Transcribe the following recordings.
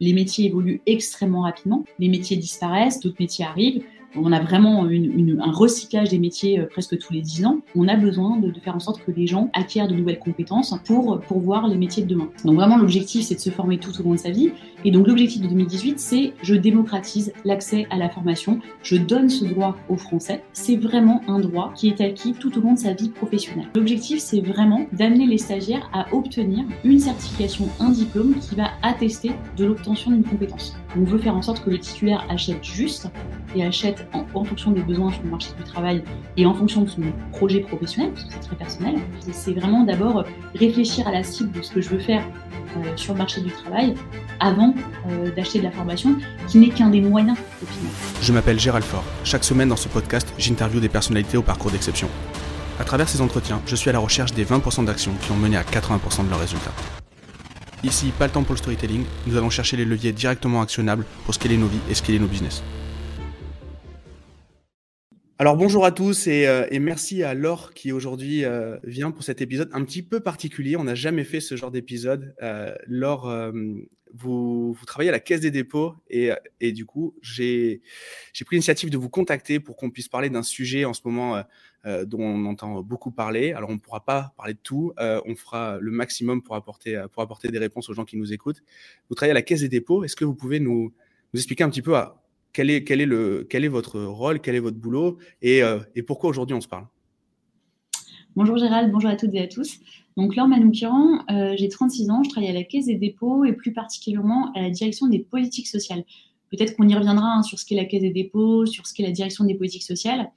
Les métiers évoluent extrêmement rapidement. Les métiers disparaissent, d'autres métiers arrivent on a vraiment un recyclage des métiers euh, presque tous les 10 ans. On a besoin de, faire en sorte que les gens acquièrent de nouvelles compétences pour, pour voir les métiers de demain. Donc vraiment, l'objectif, c'est de se former tout au long de sa vie. Et donc l'objectif de 2018, c'est je démocratise l'accès à la formation, je donne ce droit aux Français. C'est vraiment un droit qui est acquis tout au long de sa vie professionnelle. L'objectif, c'est vraiment d'amener les stagiaires à obtenir une certification, un diplôme qui va attester de l'obtention d'une compétence. On veut faire en sorte que le titulaire achète juste et achète en, fonction des besoins sur le marché du travail et en fonction de son projet professionnel, parce que c'est très personnel. C'est vraiment d'abord réfléchir à la cible de ce que je veux faire euh, sur le marché du travail avant euh, d'acheter de la formation, qui n'est qu'un des moyens au final. Je m'appelle Gérald Faure. Chaque semaine dans ce podcast, j'interviewe des personnalités au parcours d'exception. À travers ces entretiens, je suis à la recherche des 20% d'actions qui ont mené à 80% de leurs résultats. Ici, pas le temps pour le storytelling, nous allons chercher les leviers directement actionnables pour scaler nos vies et scaler nos business. Alors bonjour à tous euh, et, merci à Laure qui aujourd'hui euh, vient pour cet épisode un petit peu particulier. On n'a jamais fait ce genre d'épisode. Euh, Laure, vous, travaillez à la Caisse des dépôts et, du coup j'ai pris l'initiative de vous contacter pour qu'on puisse parler d'un sujet en ce moment dont on entend beaucoup parler. Alors on ne pourra pas parler de tout, on fera le maximum pour apporter, des réponses aux gens qui nous écoutent. Vous travaillez à la Caisse des dépôts. Est-ce que vous pouvez nous, nous expliquer un petit peu à, quel est, votre rôle, quel est votre boulot et, euh, et pourquoi aujourd'hui on se parle? Bonjour Gérald, bonjour à toutes et à tous. Donc Laure Manoukian, euh, j'ai 36 ans, je travaille à la Caisse des dépôts et plus particulièrement à la direction des politiques sociales. Peut-être qu'on y reviendra hein, sur ce qu'est la Caisse des dépôts, sur ce qu'est la direction des politiques sociales.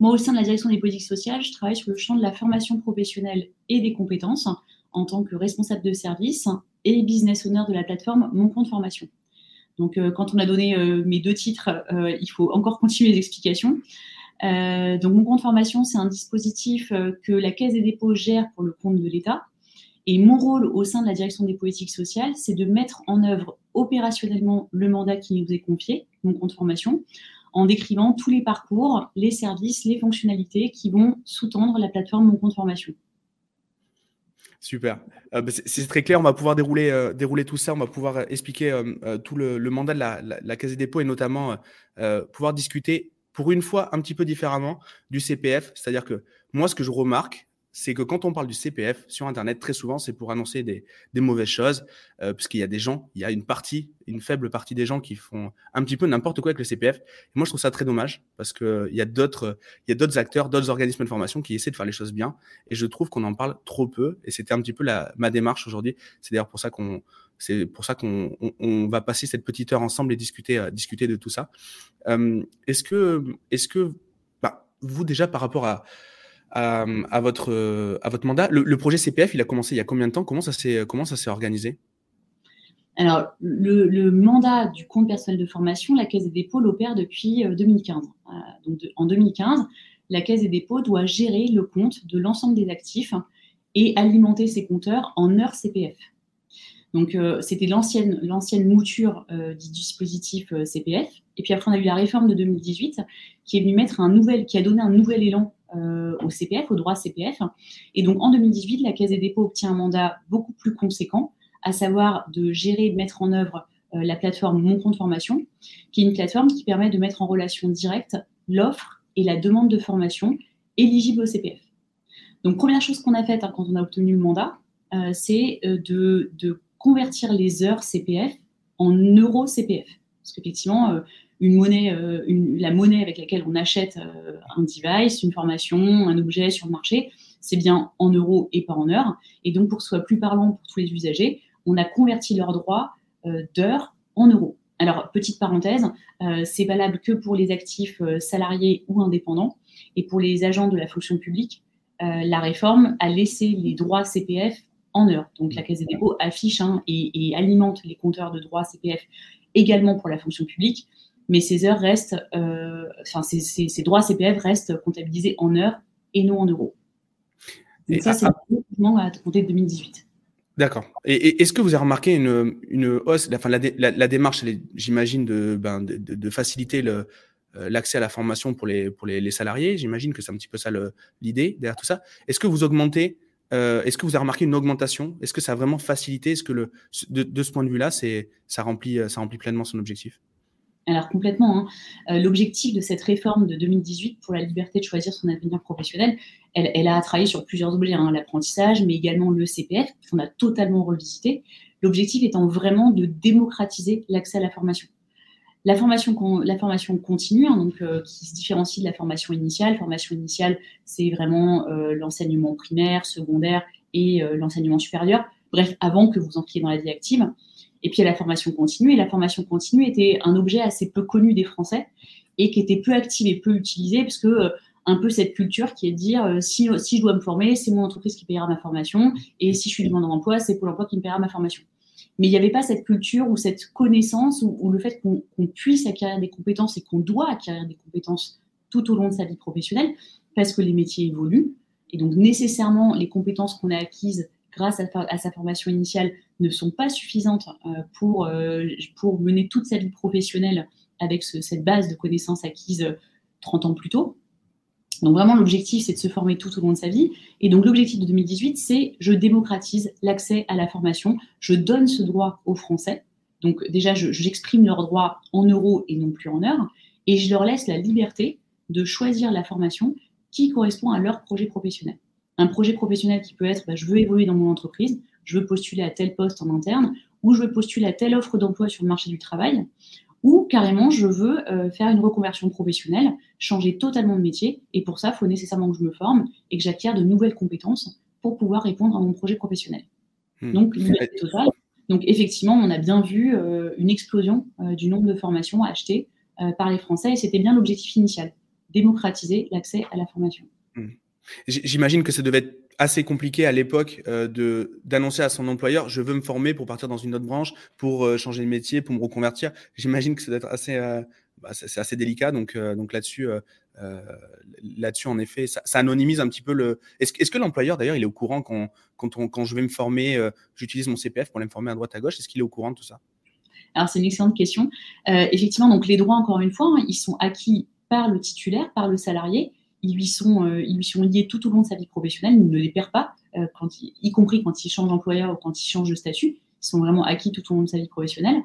Moi, au sein de la direction des politiques sociales, je travaille sur le champ de la formation professionnelle et des compétences en tant que responsable de service et business owner de la plateforme Mon compte formation. Donc, euh, quand on a donné euh, mes deux titres, euh, il faut encore continuer les explications. donc, mon compte formation, c'est un dispositif que la Caisse des dépôts gère pour le compte de l'État. Et mon rôle au sein de la direction des politiques sociales, c'est de mettre en œuvre opérationnellement le mandat qui nous est confié, mon compte formation, en décrivant tous les parcours, les services, les fonctionnalités qui vont sous-tendre la plateforme Mon compte formation. Super. Euh, bah, c'est très clair. On va pouvoir dérouler, euh, dérouler tout ça. On va pouvoir euh, expliquer tout le, mandat de la, la, dépôts et notamment pouvoir discuter pour une fois un petit peu différemment du CPF. C'est-à-dire que moi, ce que je remarque, c'est que quand on parle du CPF sur Internet, très souvent, c'est pour annoncer des, mauvaises choses, euh, puisqu'il y a des gens, il y a une partie, une faible partie des gens qui font un petit peu n'importe quoi avec le CPF. Moi, je trouve ça très dommage, parce qu'il il y a d'autres acteurs, d'autres organismes de formation qui essaient de faire les choses bien, et je trouve qu'on en parle trop peu. Et c'était un petit peu la, ma démarche aujourd'hui. C'est d'ailleurs pour ça qu'on, c'est pour ça qu'on on, va passer cette petite heure ensemble et discuter, euh, discuter de tout ça. Euh, est-ce que, est-ce que, bah, vous déjà par rapport à à, votre, à votre mandat. Le, projet CPF, il a commencé il y a combien de temps? Comment ça s'est, comment ça s'est organisé? Alors, le, mandat du compte personnel de formation, la Caisse des dépôts l'opère depuis 2015. Euh, euh, donc, en 2015, la Caisse des dépôts doit gérer le compte de l'ensemble des actifs et alimenter ses compteurs en heures CPF. Donc, euh, c'était l'ancienne, l'ancienne mouture du dispositif CPF. Et puis après, on a eu la réforme de 2018 qui est venue mettre un nouvel, qui a donné un nouvel élan au CPF, au droit CPF. Et donc en 2018, la Caisse des dépôts obtient un mandat beaucoup plus conséquent, à savoir de gérer et de mettre en œuvre euh, la plateforme Mon compte formation, qui est une plateforme qui permet de mettre en relation directe l'offre et la demande de formation éligible au CPF. Donc première chose qu'on a faite hein, quand on a obtenu le mandat, euh, c'est de, convertir les heures CPF en euros CPF. Parce qu'effectivement, une monnaie, euh, la monnaie avec laquelle on achète euh, un device, une formation, un objet sur le marché, c'est bien en euros et pas en heures. Et donc, pour que ce soit plus parlant pour tous les usagers, on a converti leurs droits euh, d'heures en euros. Alors, petite parenthèse, c'est valable que pour les actifs salariés ou indépendants. Et pour les agents de la fonction publique, la réforme a laissé les droits CPF en heures. Donc, la Caisse des dépôts affiche hein, et, et, alimente les compteurs de droits CPF également pour la fonction publique mais ces heures restent, euh, enfin, ces, droits CPF restent comptabilisés en heures et non en euros. Et ça, c'est uniquement à compter de 2018. D'accord. Et, est-ce que vous avez remarqué une, une hausse, enfin, la, la, démarche, j'imagine, de, ben, de, de, faciliter euh, l'accès à la formation pour les, pour les, les salariés? J'imagine que c'est un petit peu ça l'idée derrière tout ça. Est-ce que vous augmentez est-ce que vous avez remarqué une augmentation? Est-ce que ça a vraiment facilité? Est-ce que le, de, ce point de vue-là, ça remplit, ça remplit pleinement son objectif? Alors complètement, hein. l'objectif de cette réforme de 2018 pour la liberté de choisir son avenir professionnel, elle, a travaillé sur plusieurs objets, hein. l'apprentissage, mais également le CPF, qu'on a totalement revisité. L'objectif étant vraiment de démocratiser l'accès à la formation. La formation, la formation continue, hein, donc, euh, qui se différencie de la formation initiale. Formation initiale, c'est vraiment euh, l'enseignement primaire, secondaire et euh, l'enseignement supérieur. Bref, avant que vous entriez dans la vie active. Et puis, il y a la formation continue. Et la formation continue était un objet assez peu connu des Français et qui était peu active et peu utilisé, parce que un peu cette culture qui est de dire si, si je dois me former, c'est mon entreprise qui payera ma formation, et si je suis demandeur d'emploi, c'est Pôle emploi qui me paiera ma formation mais il n'y avait pas cette culture ou cette connaissance ou, le fait qu'on puisse acquérir des compétences et qu'on doit acquérir des compétences tout au long de sa vie professionnelle parce que les métiers évoluent. Et donc, nécessairement, les compétences qu'on a acquises grâce à, sa formation initiale ne sont pas suffisantes euh, pour, euh, pour mener toute sa vie professionnelle avec cette base de connaissances acquises 30 ans plus tôt. Donc vraiment, l'objectif, c'est de se former tout au long de sa vie. Et donc l'objectif de 2018, c'est je démocratise l'accès à la formation, je donne ce droit aux Français. Donc déjà, j'exprime leurs droits en euros et non plus en heures, et je leur laisse la liberté de choisir la formation qui correspond à leur projet professionnel. Un projet professionnel qui peut être, bah, je veux évoluer dans mon entreprise, je veux postuler à tel poste en interne, ou je veux postuler à telle offre d'emploi sur le marché du travail, ou carrément je veux euh, faire une reconversion professionnelle, changer totalement de métier, et pour ça, il faut nécessairement que je me forme et que j'acquière de nouvelles compétences pour pouvoir répondre à mon projet professionnel. Hmm. Donc, Donc, effectivement, on a bien vu euh, une explosion euh, du nombre de formations achetées par les Français, et c'était bien l'objectif initial, démocratiser l'accès à la formation. Hmm. J'imagine que ça devait être assez compliqué à l'époque euh, d'annoncer à son employeur je veux me former pour partir dans une autre branche, pour euh, changer de métier, pour me reconvertir. J'imagine que ça doit être assez, euh, bah, c'est assez délicat. Donc, donc là-dessus, là-dessus en effet, ça, anonymise un petit peu le. Est-ce est que l'employeur d'ailleurs il est au courant quand quand, quand je vais me former, j'utilise mon CPF pour aller me former à droite à gauche? Est-ce qu'il est au courant de tout ça? Alors c'est une excellente question. effectivement, donc les droits encore une fois, hein, ils sont acquis par le titulaire, par le salarié ils lui sont, euh, ils lui sont liés tout au long de sa vie professionnelle, il ne les perd pas, euh, quand y compris quand il change d'employeur ou quand il change de statut. Ils sont vraiment acquis tout au long de sa vie professionnelle.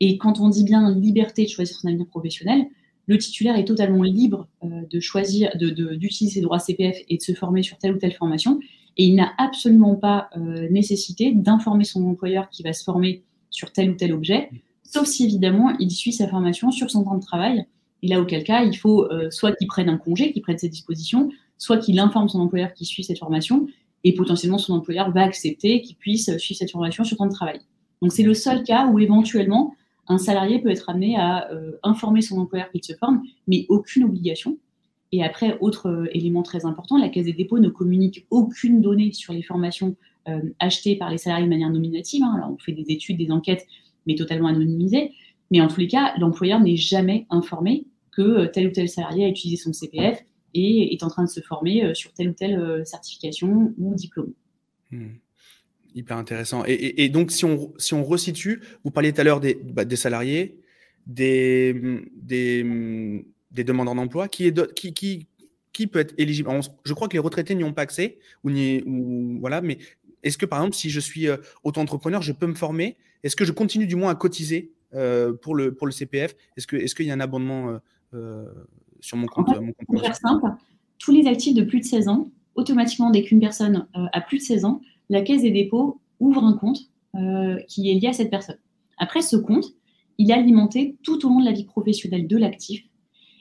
Et quand on dit bien liberté de choisir son avenir professionnel, le titulaire est totalement libre euh, de choisir, d'utiliser ses droits CPF et de se former sur telle ou telle formation. Et il n'a absolument pas nécessité d'informer son employeur qui va se former sur tel ou tel objet, sauf si évidemment il suit sa formation sur son temps de travail et là, auquel cas, il faut euh, soit qu'il prenne un congé, qu'il prenne ses dispositions, soit qu'il informe son employeur qui suit cette formation, et potentiellement son employeur va accepter qu'il puisse suivre cette formation sur temps de travail. Donc c'est le seul cas où éventuellement un salarié peut être amené à euh, informer son employeur qu'il se forme, mais aucune obligation. Et après, autre euh, élément très important, la Caisse des dépôts ne communique aucune donnée sur les formations achetées par les salariés de manière nominative. Hein. Alors on fait des études, des enquêtes, mais totalement anonymisées. Mais en tous les cas, l'employeur n'est jamais informé que euh, tel ou tel salarié a utilisé son CPF et est en train de se former euh, sur telle ou telle euh, certification ou diplôme. Hmm. Hyper intéressant. Et, donc, si on, si on resitue, vous parliez tout à l'heure des, bah, des, salariés, des, des, des demandeurs d'emploi, qui, est qui, qui, qui, peut être éligible? Je crois que les retraités n'y ont pas accès, ou, ou voilà, mais est-ce que par exemple, si je suis auto-entrepreneur, je peux me former? Est-ce que je continue du moins à cotiser pour, le, pour le CPF Est-ce qu'il est y a un abonnement euh, sur mon compte. Pour faire simple, tous les actifs de plus de 16 ans, automatiquement, dès qu'une personne euh, a plus de 16 ans, la Caisse des dépôts ouvre un compte euh, qui est lié à cette personne. Après, ce compte, il est alimenté tout au long de la vie professionnelle de l'actif.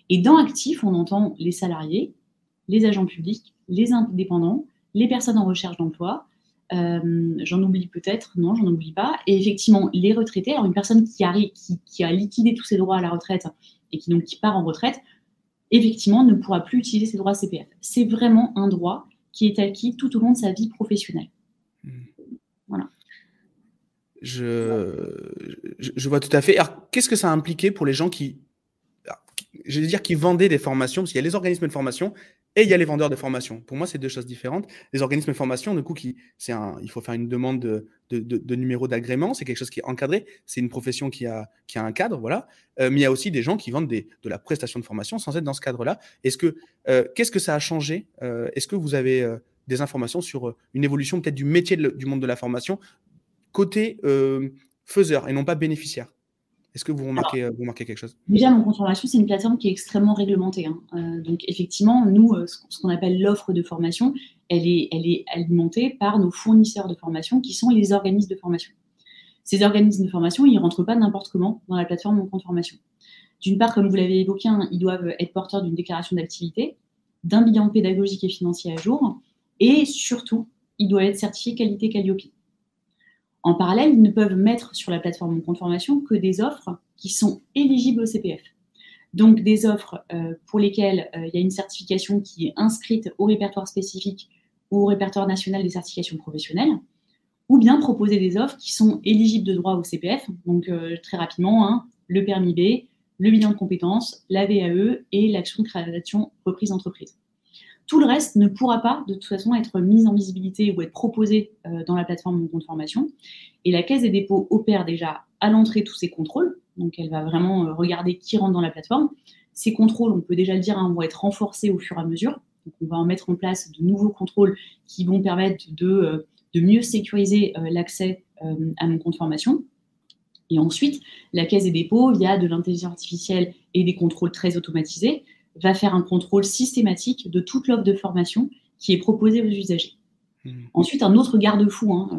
Et dans actif, on entend les salariés, les agents publics, les indépendants, les personnes en recherche d'emploi. J'en oublie peut-être, non, j'en oublie pas. Et effectivement, les retraités, alors une personne qui, arrive, qui, a liquidé tous ses droits à la retraite et qui donc qui part en retraite, effectivement ne pourra plus utiliser ses droits CPF. C'est vraiment un droit qui est acquis tout au long de sa vie professionnelle. Hmm. Voilà. Je, je, vois tout à fait. Alors, qu'est-ce que ça a impliqué pour les gens qui, je veux dire, qui vendaient des formations? Parce qu'il y a les organismes de formation et il y a les vendeurs de formation. Pour moi, c'est deux choses différentes. Les organismes de formation, du coup, qui, un, il faut faire une demande de, de, de, numéro d'agrément. C'est quelque chose qui est encadré. C'est une profession qui a, qui a un cadre, voilà. Euh, mais il y a aussi des gens qui vendent des, de la prestation de formation sans être dans ce cadre-là. Est-ce que, euh, qu'est-ce que ça a changé euh, Est-ce que vous avez des informations sur une évolution peut-être du métier du monde de la formation côté faiseur et non pas bénéficiaire? Est-ce que vous remarquez, vous remarquez quelque chose? Déjà, mon compte formation, c'est une plateforme qui est extrêmement réglementée. Hein. donc, effectivement, nous, ce qu'on appelle l'offre de formation, elle est, elle est alimentée par nos fournisseurs de formation qui sont les organismes de formation. Ces organismes de formation, ils ne rentrent pas n'importe comment dans la plateforme Mon compte formation. D'une part, comme vous l'avez évoqué, hein, ils doivent être porteurs d'une déclaration d'activité, d'un bilan pédagogique et financier à jour, et surtout, ils doivent être certifiés qualité Calliope. En parallèle, ils ne peuvent mettre sur la plateforme Mon compte formation que des offres qui sont éligibles au CPF. Donc des offres euh, pour lesquelles euh, il y a une certification qui est inscrite au répertoire spécifique ou au répertoire national des certifications professionnelles, ou bien proposer des offres qui sont éligibles de droit au CPF, donc euh, très rapidement, hein, le permis B, le bilan de compétences, la VAE et l'action de création reprise d'entreprise. Tout le reste ne pourra pas, de toute façon, être mis en visibilité ou être proposé dans la plateforme Mon compte formation. Et la Caisse des dépôts opère déjà à l'entrée tous ces contrôles, donc, elle va vraiment euh, regarder qui rentre dans la plateforme. Ces contrôles, on peut déjà le dire, hein, vont être renforcés au fur et à mesure. Donc, on va en mettre en place de nouveaux contrôles qui vont permettre de, euh, mieux sécuriser euh, l'accès à mon compte formation. Et ensuite, la Caisse des dépôts, via de l'intelligence artificielle et des contrôles très automatisés, va faire un contrôle systématique de toute l'offre de formation qui est proposée aux usagers. Mmh. Ensuite, un autre garde-fou hein,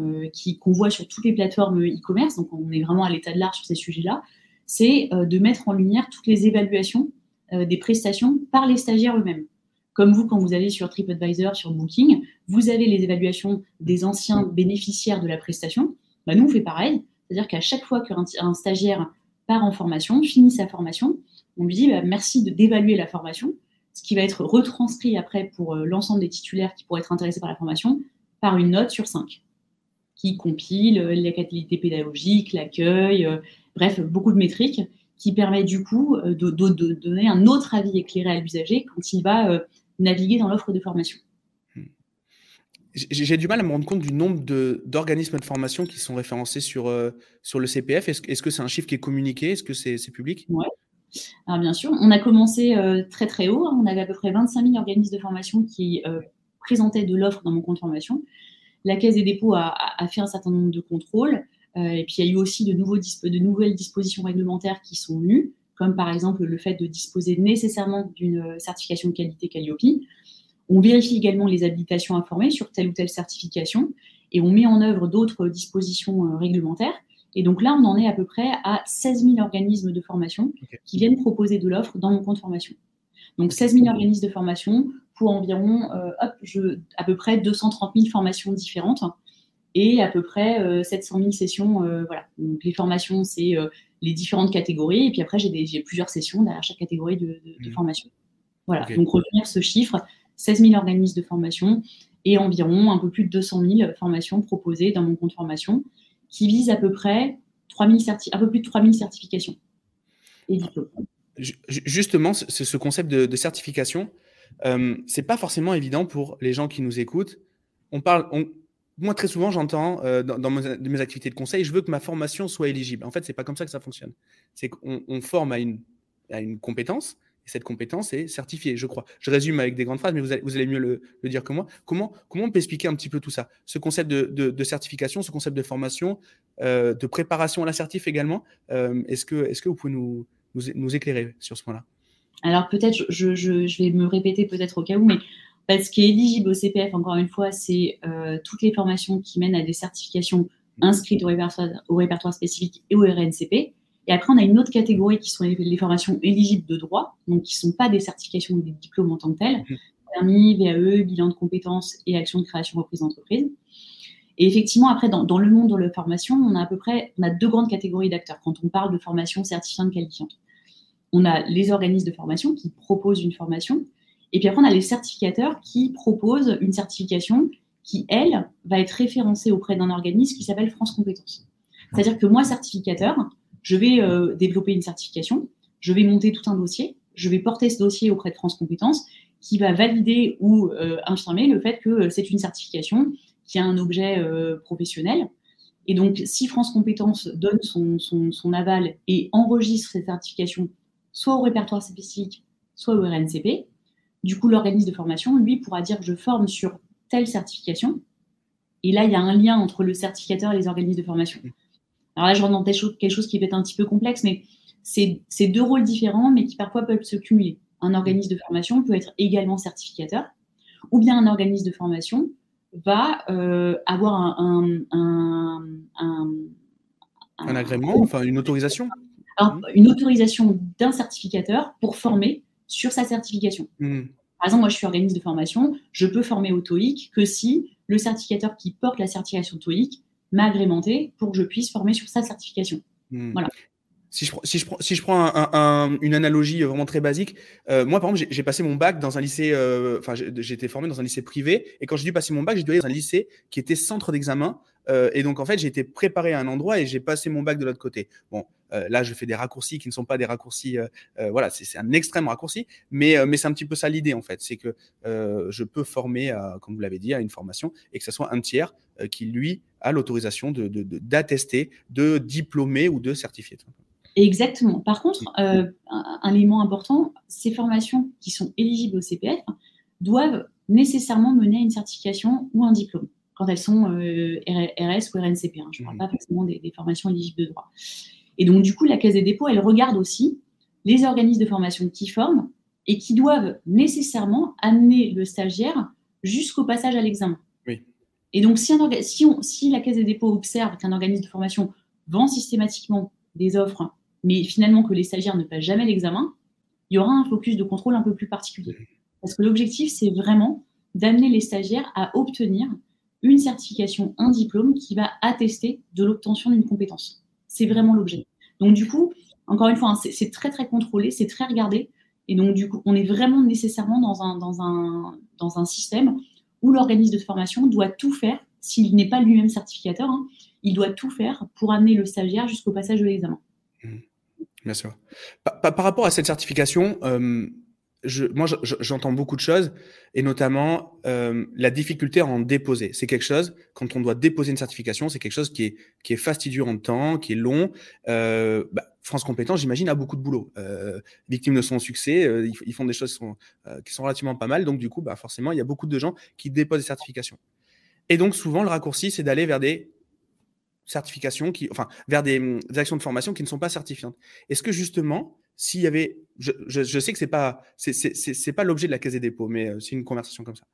qu'on voit sur toutes les plateformes e-commerce, donc on est vraiment à l'état de l'art sur ces sujets-là, c'est euh, de mettre en lumière toutes les évaluations euh, des prestations par les stagiaires eux-mêmes. Comme vous, quand vous allez sur TripAdvisor, sur Booking, vous avez les évaluations des anciens bénéficiaires de la prestation. Bah, nous, on fait pareil. C'est-à-dire qu'à chaque fois qu'un stagiaire part en formation, finit sa formation, on lui dit bah, merci d'évaluer la formation, ce qui va être retranscrit après pour euh, l'ensemble des titulaires qui pourraient être intéressés par la formation par une note sur 5 qui compile la qualité pédagogique, l'accueil, Bref, beaucoup de métriques qui permettent du coup euh, de, donner un autre avis éclairé à l'usager quand il va euh, naviguer dans l'offre de formation. J'ai du mal à me rendre compte du nombre d'organismes de, formation qui sont référencés sur, euh, sur le CPF. Est-ce que c'est un chiffre qui est communiqué? Est-ce que c'est public? Alors bien sûr, on a commencé très très haut. Hein. On avait à peu près 25 000 organismes de formation qui présentaient de l'offre dans mon compte formation. La Caisse des dépôts a, fait un certain nombre de contrôles. Euh, et puis il y a eu aussi de, nouvelles dispositions réglementaires qui sont venues, comme par exemple le fait de disposer nécessairement d'une euh, certification de qualité Calliope. On vérifie également les habilitations informées sur telle ou telle certification et on met en œuvre d'autres dispositions euh, réglementaires. Et donc là, on en est à peu près à 16 000 organismes de formation qui viennent proposer de l'offre dans mon compte formation. Donc 16 000 organismes de formation pour environ hop, je, à peu près 230 000 formations différentes et à peu près 700 euh, 000 sessions. Euh, voilà. Donc les formations, c'est euh, les différentes catégories. Et puis après, j'ai plusieurs sessions derrière chaque catégorie de, mmh. formation. Voilà. Donc retenir ce chiffre, 16 000 organismes de formation et environ un peu plus de 200 000 formations proposées dans mon compte formation qui visent à peu près 3 un peu plus de 3 000 certifications et. Justement, ce concept de, certification, euh, c'est pas forcément évident pour les gens qui nous écoutent. On parle, moi, très souvent, j'entends euh, dans, mes, activités de conseil, je veux que ma formation soit éligible. En fait, c'est pas comme ça que ça fonctionne. C'est qu'on forme à une, à une compétence, et cette compétence est certifiée, je crois. Je résume avec des grandes phrases, mais vous allez, mieux le, dire que moi. Comment, comment on peut expliquer un petit peu tout ça? Ce concept de, certification, ce concept de formation, euh, de préparation à la également. Euh, est-ce, que, vous pouvez nous, éclairer sur ce point-là? Alors peut-être, je, je, vais me répéter peut-être au cas où, mais ce qui est éligible au CPF, encore une fois, c'est euh, toutes les formations qui mènent à des certifications inscrites au répertoire, spécifique et au RNCP. Et après, on a une autre catégorie qui sont les, formations éligibles de droit, donc qui ne sont pas des certifications ou des diplômes en tant que tels, mmh. permis, VAE, bilan de compétences et action de création reprise d'entreprise. Et effectivement, après, dans, le monde de la formation, on a à peu près on a deux grandes catégories d'acteurs quand on parle de formation certifiante qualifiante. On a les organismes de formation qui proposent une formation, et puis après, on a les certificateurs qui proposent une certification qui, elle, va être référencée auprès d'un organisme qui s'appelle France Compétences. C'est-à-dire que moi, certificateur, je vais euh, développer une certification, je vais monter tout un dossier, je vais porter ce dossier auprès de France Compétences qui va valider ou euh, infirmer le fait que euh, c'est une certification qui a un objet professionnel. Et donc, si France Compétences donne son, aval et enregistre cette certification soit au répertoire spécifique, soit au RNCP, du coup, l'organisme de formation, lui, pourra dire je forme sur telle certification. Et là, il y a un lien entre le certificateur et les organismes de formation. Alors là, je rentre dans quelque chose qui peut être un petit peu complexe, mais c'est deux rôles différents, mais qui parfois peuvent se cumuler. Un organisme de formation peut être également certificateur, ou bien un organisme de formation va euh, avoir un, un, un, un, agrément, enfin une autorisation Une autorisation d'un certificateur pour former sur sa certification. Hmm. Par exemple, moi, je suis organisme de formation, je peux former au TOEIC que si le certificateur qui porte la certification TOEIC m'a agrémenté pour que je puisse former sur sa certification. Hmm. Voilà. Si je, si, je prends, si je prends un, une analogie vraiment très basique, euh, moi par exemple, j'ai passé mon bac dans un lycée, euh, enfin j'ai été formé dans un lycée privé, et quand j'ai dû passer mon bac, j'ai dû aller dans un lycée qui était centre d'examen, euh, et donc en fait j'ai été préparé à un endroit et j'ai passé mon bac de l'autre côté. Bon, là je fais des raccourcis qui ne sont pas des raccourcis, voilà, c'est un extrême raccourci, mais, mais c'est un petit peu ça l'idée en fait, c'est que je peux former, comme vous l'avez dit, à une formation, et que ce soit un tiers qui lui a l'autorisation d'attester, de, de, de diplômer ou de certifier. Exactement. Par contre, euh, un, élément important, ces formations qui sont éligibles au CPF doivent nécessairement mener à une certification ou un diplôme quand elles sont euh, RS ou RNCP. Hein. Je ne parle mmh. pas forcément des, formations éligibles de droit. Et donc, du coup, la Caisse des dépôts, elle regarde aussi les organismes de formation qui forment et qui doivent nécessairement amener le stagiaire jusqu'au passage à l'examen. Et donc, si, si, si la Caisse des dépôts observe qu'un organisme de formation vend systématiquement des offres mais finalement que les stagiaires ne passent jamais l'examen, il y aura un focus de contrôle un peu plus particulier. Parce que l'objectif, c'est vraiment d'amener les stagiaires à obtenir une certification, un diplôme qui va attester de l'obtention d'une compétence. C'est vraiment l'objet. Donc du coup, encore une fois, hein, c'est très très contrôlé, c'est très regardé. Et donc du coup, on est vraiment nécessairement dans un, dans un, dans un système où l'organisme de formation doit tout faire, s'il n'est pas lui-même certificateur, hein, il doit tout faire pour amener le stagiaire jusqu'au passage de l'examen. Mmh. Bien sûr. Par, rapport à cette certification, euh, moi, j'entends beaucoup de choses, et notamment euh, la difficulté à en déposer. C'est quelque chose, quand on doit déposer une certification, c'est quelque chose qui est, qui est fastidieux en temps, qui est long. Euh, bah, France Compétence, j'imagine, a beaucoup de boulot. victime de son succès, ils, font des choses qui sont, qui sont, relativement pas mal. Donc, du coup, bah, forcément, il y a beaucoup de gens qui déposent des certifications. Et donc, souvent, le raccourci, c'est d'aller vers des certifications, qui, enfin, vers des, actions de formation qui ne sont pas certifiantes. Est-ce que justement, s'il y avait, je, je, sais que c'est pas, c'est pas l'objet de la Caisse des dépôts, mais euh, c'est une conversation comme ça.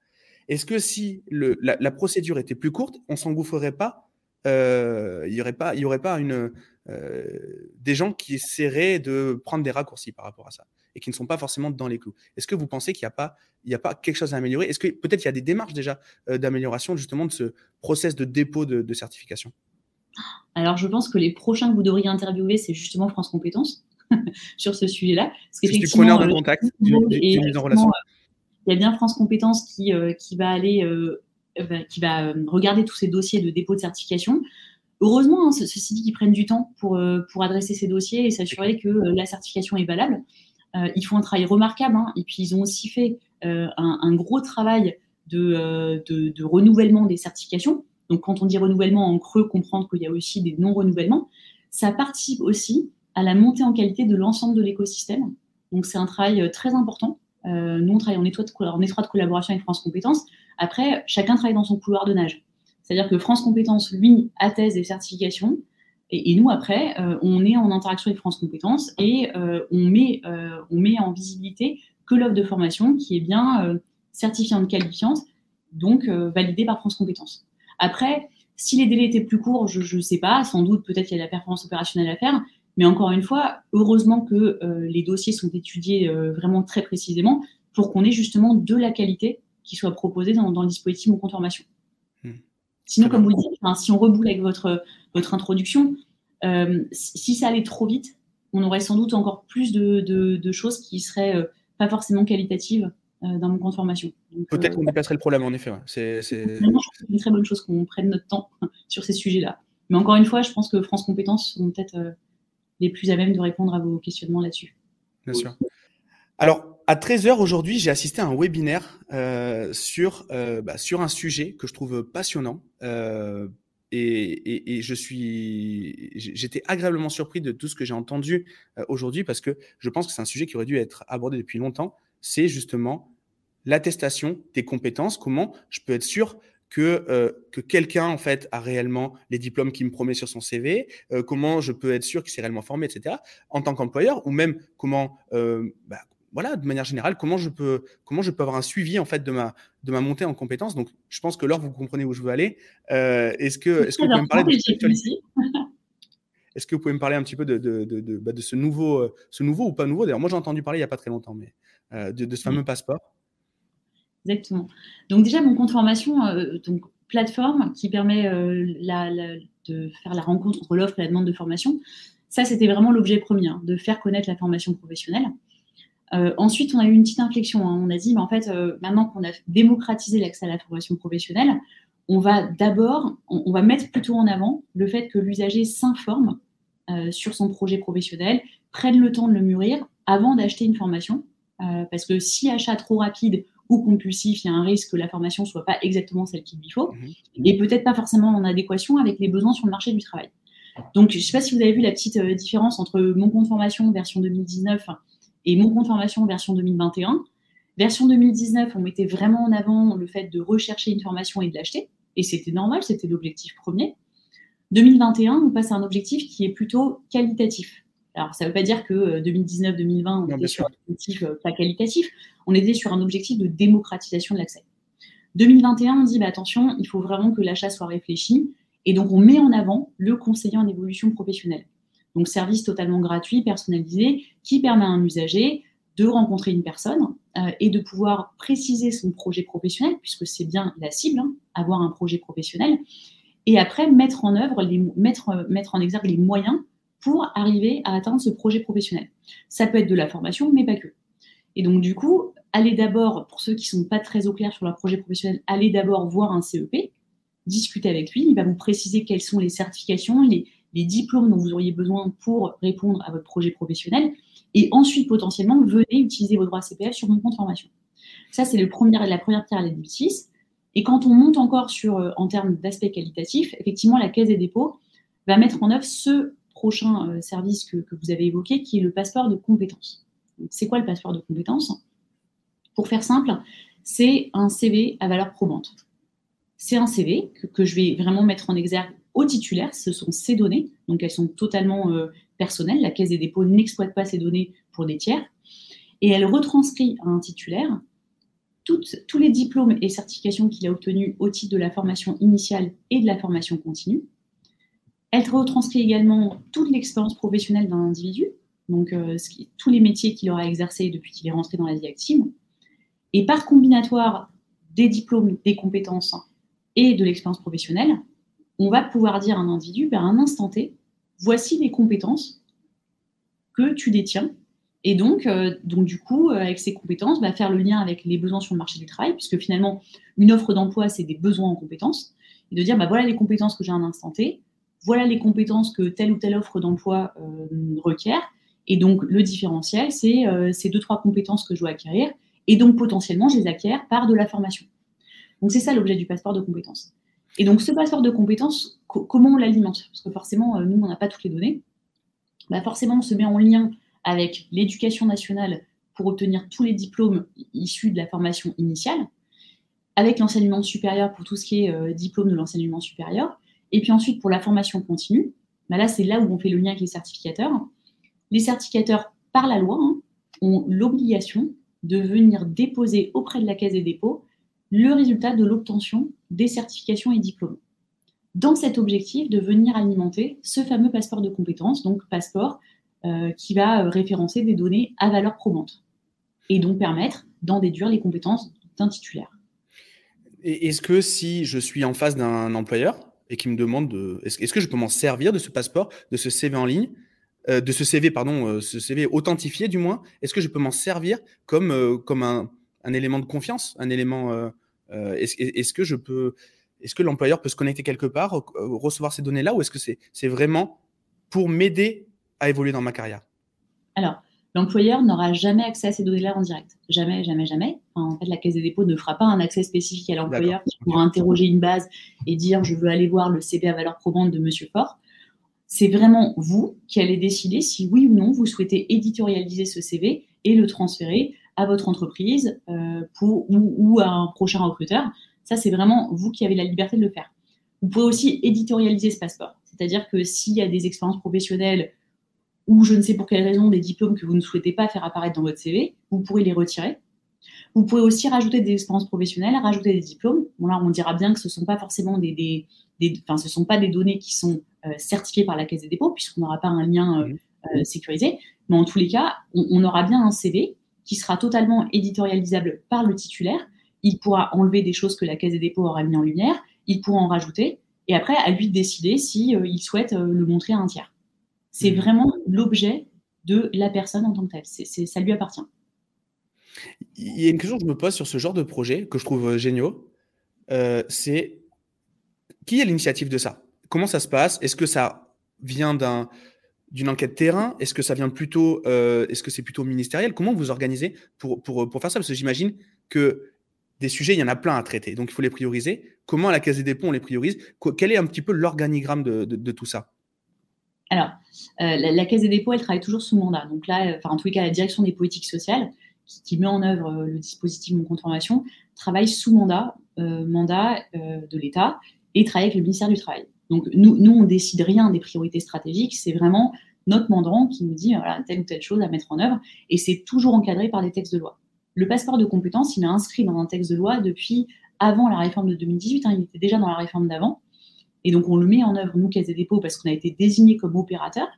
Est-ce que si le, la, procédure était plus courte, on s'engouffrerait pas, euh, il y aurait pas, y aurait pas une, euh, des gens qui essaieraient de prendre des raccourcis par rapport à ça et qui ne sont pas forcément dans les clous. Est-ce que vous pensez qu'il n'y a pas, il y a pas quelque chose à améliorer? Est-ce que peut-être il y a des démarches déjà d'amélioration justement de ce process de dépôt de, de certification? Alors, je pense que les prochains que vous devriez interviewer, c'est justement France Compétences sur ce sujet-là. je suis preneur de contact, en relation. Il y a bien France Compétences qui, euh, qui va aller, euh, qui va euh, regarder tous ces dossiers de dépôt de certification. Heureusement, hein, ceci dit, qu'ils prennent du temps pour, pour adresser ces dossiers et s'assurer que la certification est valable. ils font un travail remarquable hein, et puis ils ont aussi fait un, gros travail de, de, renouvellement des certifications. Donc, quand on dit renouvellement en creux, comprendre qu'il y a aussi des non-renouvellements, ça participe aussi à la montée en qualité de l'ensemble de l'écosystème. Donc, c'est un travail euh, très important. Euh, nous, on travaille en étroite, en étroite collaboration avec France Compétences. Après, chacun travaille dans son couloir de nage. C'est-à-dire que France Compétences, lui, atteste des certifications. Et, nous, après, euh, on est en interaction avec France Compétences et on, met, on met en visibilité que l'offre de formation qui est bien certifiante, qualifiante, donc validée par France Compétences. Après, si les délais étaient plus courts, je ne sais pas, sans doute peut-être qu'il y a de la performance opérationnelle à faire, mais encore une fois, heureusement que euh, les dossiers sont étudiés euh, vraiment très précisément pour qu'on ait justement de la qualité qui soit proposée dans, le dispositif de conformation. Hmm. Sinon, comme vous le dites, si on reboule avec votre, votre introduction, euh, si ça allait trop vite, on aurait sans doute encore plus de, choses qui seraient pas forcément qualitatives euh, dans mon compte formation. Peut-être euh, qu'on dépasserait le problème, en effet. C'est une très bonne chose qu'on prenne notre temps sur ces sujets-là. Mais encore une fois, je pense que France Compétences sont peut-être euh, les plus à même de répondre à vos questionnements là-dessus. Bien sûr. Alors, à 13h aujourd'hui, j'ai assisté à un webinaire sur, bah, sur un sujet que je trouve passionnant. Et, et, je suis, j'étais agréablement surpris de tout ce que j'ai entendu aujourd'hui parce que je pense que c'est un sujet qui aurait dû être abordé depuis longtemps. C'est justement l'attestation des compétences, comment je peux être sûr que, euh, que quelqu'un en fait a réellement les diplômes qu'il me promet sur son CV, euh, comment je peux être sûr qu'il s'est réellement formé, etc. En tant qu'employeur, ou même comment, euh, bah, voilà, de manière générale, comment je peux, comment je peux avoir un suivi en fait de ma, de ma montée en compétences. Donc, je pense que là, vous comprenez où je veux aller. est-ce que, est-ce que vous pouvez me parler de Est-ce que vous pouvez me parler un petit peu de, de, de, de, bah, de ce nouveau, ce nouveau ou pas nouveau? D'ailleurs, moi, j'ai entendu parler il n'y a pas très longtemps, mais de, ce fameux passeport. Exactement. Donc déjà, mon compte formation, euh, donc plateforme qui permet euh, de faire la rencontre entre l'offre et la demande de formation, ça, c'était vraiment l'objet premier, hein, de faire connaître la formation professionnelle. Euh, ensuite, on a eu une petite inflexion. Hein. On a dit, mais en fait, maintenant qu'on a démocratisé l'accès à la formation professionnelle, on va d'abord, on, on, va mettre plutôt en avant le fait que l'usager s'informe sur son projet professionnel, prenne le temps de le mûrir avant d'acheter une formation. parce que si achat trop rapide compulsif, il y a un risque que la formation soit pas exactement celle qu'il lui faut, mhm. et peut-être pas forcément en adéquation avec les besoins sur le marché du travail. Donc, je ne sais pas si vous avez vu la petite euh, différence entre mon compte formation version 2019 et mon compte formation version 2021. Version 2019, on mettait vraiment en avant le fait de rechercher une formation et de l'acheter, et c'était normal, c'était l'objectif premier. 2021, on passe à un objectif qui est plutôt qualitatif. Alors, ça ne veut pas dire que 2019-2020, euh, on était sur un objectif euh, pas qualitatif, on était sur un objectif de démocratisation de l'accès. 2021, on dit, bah, attention, il faut vraiment que l'achat soit réfléchi, et donc on met en avant le conseiller en évolution professionnelle. Donc, service totalement gratuit, personnalisé, qui permet à un usager de rencontrer une personne euh, et de pouvoir préciser son projet professionnel, puisque c'est bien la cible, hein, avoir un projet professionnel, et après mettre en œuvre, les, mettre, mettre en exergue les moyens pour arriver à atteindre ce projet professionnel. Ça peut être de la formation, mais pas que. Et donc, du coup, allez d'abord, pour ceux qui ne sont pas très au clair sur leur projet professionnel, allez d'abord voir un CEP, discuter avec lui, il va vous préciser quelles sont les certifications, les, diplômes dont vous auriez besoin pour répondre à votre projet professionnel. Et ensuite, potentiellement, venez utiliser vos droits CPF sur mon compte formation. Ça, c'est la première pierre à l'édifice. Et quand on monte encore sur, euh, en termes d'aspect qualitatif, effectivement, la Caisse des dépôts va mettre en œuvre ce prochain euh, service que, vous avez évoqué, qui est le passeport de compétences. C'est quoi le passeport de compétences? Pour faire simple, c'est un CV à valeur probante. C'est un CV que, je vais vraiment mettre en exergue au titulaire. Ce sont ces données, donc elles sont totalement euh, personnelles. La Caisse des dépôts n'exploite pas ces données pour des tiers. Et elle retranscrit à un titulaire tous les diplômes et certifications qu'il a obtenus au titre de la formation initiale et de la formation continue, elle retranscrit également toute l'expérience professionnelle d'un individu, donc euh, tous les métiers qu'il aura exercés depuis qu'il est rentré dans la vie active. Et par combinatoire des diplômes, des compétences et de l'expérience professionnelle, on va pouvoir dire à un individu, ben, à un instant T, voici les compétences que tu détiens. Et donc, euh, donc du coup, euh, avec ces compétences, va faire le lien avec les besoins sur le marché du travail, puisque finalement, une offre d'emploi, c'est des besoins en compétences. Et de dire, ben, voilà les compétences que j'ai à un instant T, voilà les compétences que telle ou telle offre d'emploi euh, requiert. Et donc, le différentiel, c'est ces deux, trois compétences que je dois acquérir. Et donc, potentiellement, je les acquiers par de la formation. Donc, c'est ça l'objet du passeport de compétences. Et donc, ce passeport de compétences, comment on l'alimente? Parce que forcément, euh, nous, on n'a pas toutes les données. Bah, forcément, on se met en lien avec l'éducation nationale pour obtenir tous les diplômes issus de la formation initiale, avec l'enseignement supérieur pour tout ce qui est diplôme de l'enseignement supérieur, et puis ensuite, pour la formation continue, bah là, c'est là où on fait le lien avec les certificateurs. Les certificateurs, par la loi, hein, ont l'obligation de venir déposer auprès de la Caisse des dépôts le résultat de l'obtention des certifications et diplômes. Dans cet objectif, de venir alimenter ce fameux passeport de compétences, donc passeport euh, qui va référencer des données à valeur probante et donc permettre d'en déduire les compétences d'un titulaire. Est-ce que si je suis en face d'un employeur, et qui me demande de, est-ce, que je peux m'en servir de ce passeport, de ce CV en ligne, euh, de ce CV, pardon, euh, ce CV authentifié du moins, est-ce que je peux m'en servir comme, euh, comme un, un, élément de confiance, un élément, est-ce, est-ce, que je peux, est-ce que l'employeur peut se connecter quelque part, recevoir ces données-là, ou est-ce que c'est, c'est vraiment pour m'aider à évoluer dans ma carrière? Alors, l'employeur n'aura jamais accès à ces données-là en direct. Jamais, jamais, jamais. en fait, la Caisse des dépôts ne fera pas un accès spécifique à l'employeur qui pourra interroger une base et dire je veux aller voir le CV à valeur probante de Monsieur Fort. C'est vraiment vous qui allez décider si oui ou non vous souhaitez éditorialiser ce CV et le transférer à votre entreprise pour, ou, ou, à un prochain recruteur. Ça, c'est vraiment vous qui avez la liberté de le faire. Vous pouvez aussi éditorialiser ce passeport. C'est-à-dire que s'il y a des expériences professionnelles ou je ne sais pour quelle raison des diplômes que vous ne souhaitez pas faire apparaître dans votre CV, vous pourrez les retirer. Vous pouvez aussi rajouter des expériences professionnelles, rajouter des diplômes. Bon là, on dira bien que ce ne sont pas forcément des, des, enfin, ce sont pas des données qui sont euh, certifiées par la Caisse des dépôts puisqu'on n'aura pas un lien euh, euh, sécurisé. Mais en tous les cas, on, on, aura bien un CV qui sera totalement éditorialisable par le titulaire. Il pourra enlever des choses que la Caisse des dépôts aura mis en lumière. Il pourra en rajouter. Et après, à lui de décider si il souhaite le montrer à un tiers. C'est mmh. vraiment l'objet de la personne en tant que telle. Ça lui appartient. Il y a une question que je me pose sur ce genre de projet que je trouve euh, géniaux. Euh, c'est qui est l'initiative de ça? Comment ça se passe? Est-ce que ça vient d'un, d'une enquête terrain? Est-ce que ça vient plutôt, euh, est-ce que c'est plutôt ministériel? Comment vous organisez pour, pour, pour, faire ça? Parce que j'imagine que des sujets, il y en a plein à traiter, donc il faut les prioriser. Comment à la Caisse des dépôts on les priorise? Quel est un petit peu l'organigramme de, de tout ça? Alors, euh, la, Caisse des dépôts, elle travaille toujours sous mandat. Donc là, enfin, en tous les cas, la direction des politiques sociales, qui, met en œuvre euh, le dispositif Mon compte travaille sous mandat, euh, mandat de l'État, et travaille avec le ministère du Travail. Donc nous, nous on décide rien des priorités stratégiques, c'est vraiment notre mandant qui nous dit voilà, telle ou telle chose à mettre en œuvre, et c'est toujours encadré par des textes de loi. Le passeport de compétences, il est inscrit dans un texte de loi depuis avant la réforme de 2018, hein, il était déjà dans la réforme d'avant, et donc, on le met en œuvre, nous, Caisse des dépôts, parce qu'on a été désigné comme opérateur,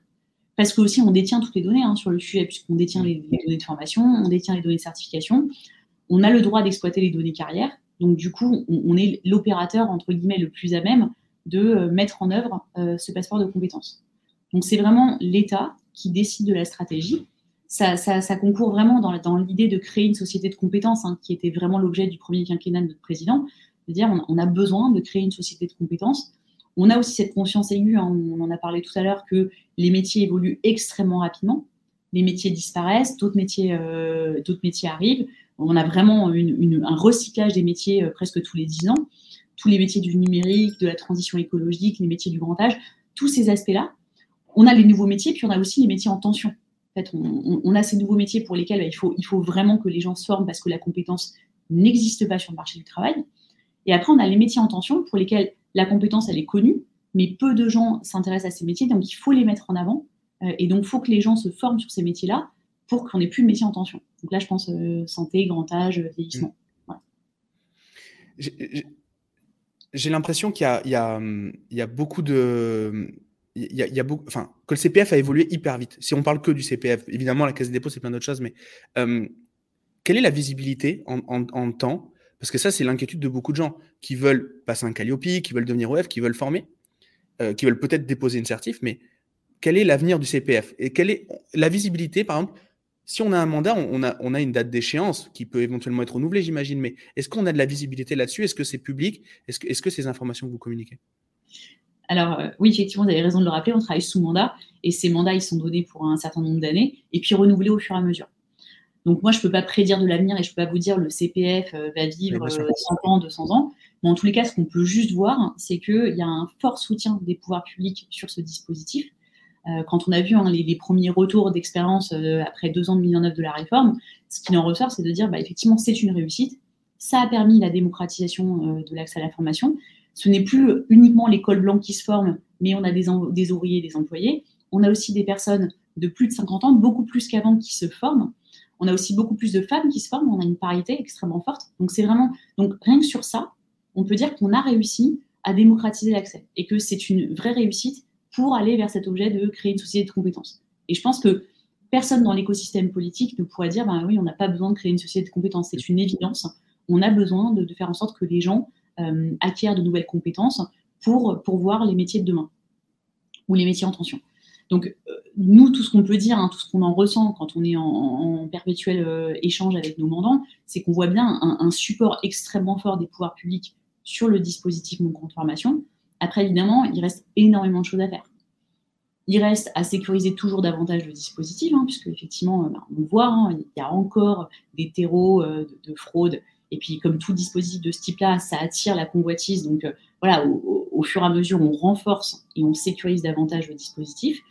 parce que aussi on détient toutes les données hein, sur le sujet, puisqu'on détient les, données de formation, on détient les données de certification, on a le droit d'exploiter les données carrière. Donc, du coup, on, est l'opérateur, entre guillemets, le plus à même de euh, mettre en œuvre euh, ce passeport de compétences. Donc, c'est vraiment l'État qui décide de la stratégie. Ça, ça, concourt vraiment dans, l'idée de créer une société de compétences, hein, qui était vraiment l'objet du premier quinquennat de notre président. C'est-à-dire, on, a besoin de créer une société de compétences on a aussi cette conscience aiguë, hein, on en a parlé tout à l'heure, que les métiers évoluent extrêmement rapidement. Les métiers disparaissent, d'autres métiers, euh, métiers arrivent. On a vraiment un recyclage des métiers presque tous les dix ans. Tous les métiers du numérique, de la transition écologique, les métiers du grand âge, tous ces aspects-là. On a les nouveaux métiers, puis on a aussi les métiers en tension. En fait, on, a ces nouveaux métiers pour lesquels bah, il, faut, il faut vraiment que les gens se forment parce que la compétence n'existe pas sur le marché du travail. Et après, on a les métiers en tension pour lesquels la compétence, elle est connue, mais peu de gens s'intéressent à ces métiers, donc il faut les mettre en avant. Euh, et donc, il faut que les gens se forment sur ces métiers-là pour qu'on n'ait plus de métiers en tension. Donc là, je pense euh, santé, grand âge, vieillissement. Mmh. J'ai l'impression qu'il y, a beaucoup de. Il enfin, que le CPF a évolué hyper vite. Si on parle que du CPF, évidemment, la Caisse des dépôts, c'est plein d'autres choses, mais euh, quelle est la visibilité en, en temps? Parce que ça, c'est l'inquiétude de beaucoup de gens qui veulent passer un Calliope, qui veulent devenir OF, qui veulent former, euh, qui veulent peut-être déposer une certif, mais quel est l'avenir du CPF Et quelle est la visibilité, par exemple si on a un mandat, on a, on a une date d'échéance qui peut éventuellement être renouvelée, j'imagine, mais est-ce qu'on a de la visibilité là-dessus? Est-ce que c'est public? Est-ce que, est -ce que ces informations que vous communiquez? Alors euh, oui, effectivement, vous avez raison de le rappeler, on travaille sous mandat et ces mandats, ils sont donnés pour un certain nombre d'années et puis renouvelés au fur et à mesure. Donc moi, je ne peux pas prédire de l'avenir et je ne peux pas vous dire le CPF euh, va vivre 100 euh, ans, 200 ans. Mais en tous les cas, ce qu'on peut juste voir, c'est qu'il y a un fort soutien des pouvoirs publics sur ce dispositif. Euh, quand on a vu hein, les, premiers retours d'expérience après deux ans de mise en œuvre de la réforme, ce qui en ressort, c'est de dire, bah, effectivement, c'est une réussite. Ça a permis la démocratisation de l'accès à la formation. Ce n'est plus uniquement l'école blanche qui se forme, mais on a des, des ouvriers, des employés. On a aussi des personnes de plus de 50 ans, beaucoup plus qu'avant, qui se forment. On a aussi beaucoup plus de femmes qui se forment, on a une parité extrêmement forte. Donc c'est vraiment, donc rien que sur ça, on peut dire qu'on a réussi à démocratiser l'accès et que c'est une vraie réussite pour aller vers cet objet de créer une société de compétences. Et je pense que personne dans l'écosystème politique ne pourrait dire, ben oui, on n'a pas besoin de créer une société de compétences. C'est une évidence. On a besoin de, faire en sorte que les gens euh, acquièrent de nouvelles compétences pour, pour voir les métiers de demain ou les métiers en tension. Donc, euh, nous, tout ce qu'on peut dire, hein, tout ce qu'on en ressent quand on est en, perpétuel euh, échange avec nos mandants, c'est qu'on voit bien un, support extrêmement fort des pouvoirs publics sur le dispositif Mon compte formation. Après, évidemment, il reste énormément de choses à faire. Il reste à sécuriser toujours davantage le dispositif, hein, puisque effectivement, euh, bah, on voit, hein, il y a encore des terreaux de, fraude. Et puis, comme tout dispositif de ce type-là, ça attire la convoitise. Donc, voilà, au, fur et à mesure, on renforce et on sécurise davantage le dispositif.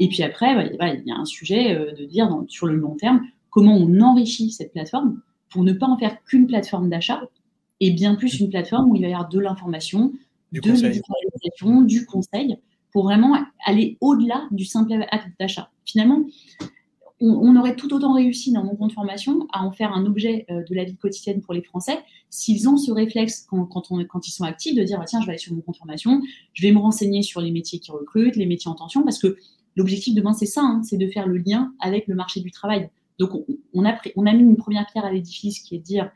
Et puis après, bah, il y a un sujet euh, de dire sur le long terme comment on enrichit cette plateforme pour ne pas en faire qu'une plateforme d'achat et bien plus une plateforme où il va y avoir de l'information, de l'éditorialisation, du conseil, pour vraiment aller au-delà du simple acte d'achat. Finalement, on, aurait tout autant réussi dans mon compte formation à en faire un objet euh, de la vie quotidienne pour les Français s'ils ont ce réflexe quand, quand, ils sont actifs de dire bah, tiens, je vais aller sur mon compte formation, je vais me renseigner sur les métiers qui recrutent, les métiers en tension, parce que l'objectif demain, c'est ça, hein, c'est de faire le lien avec le marché du travail. Donc, on, a, on a mis une première pierre à l'édifice qui est de dire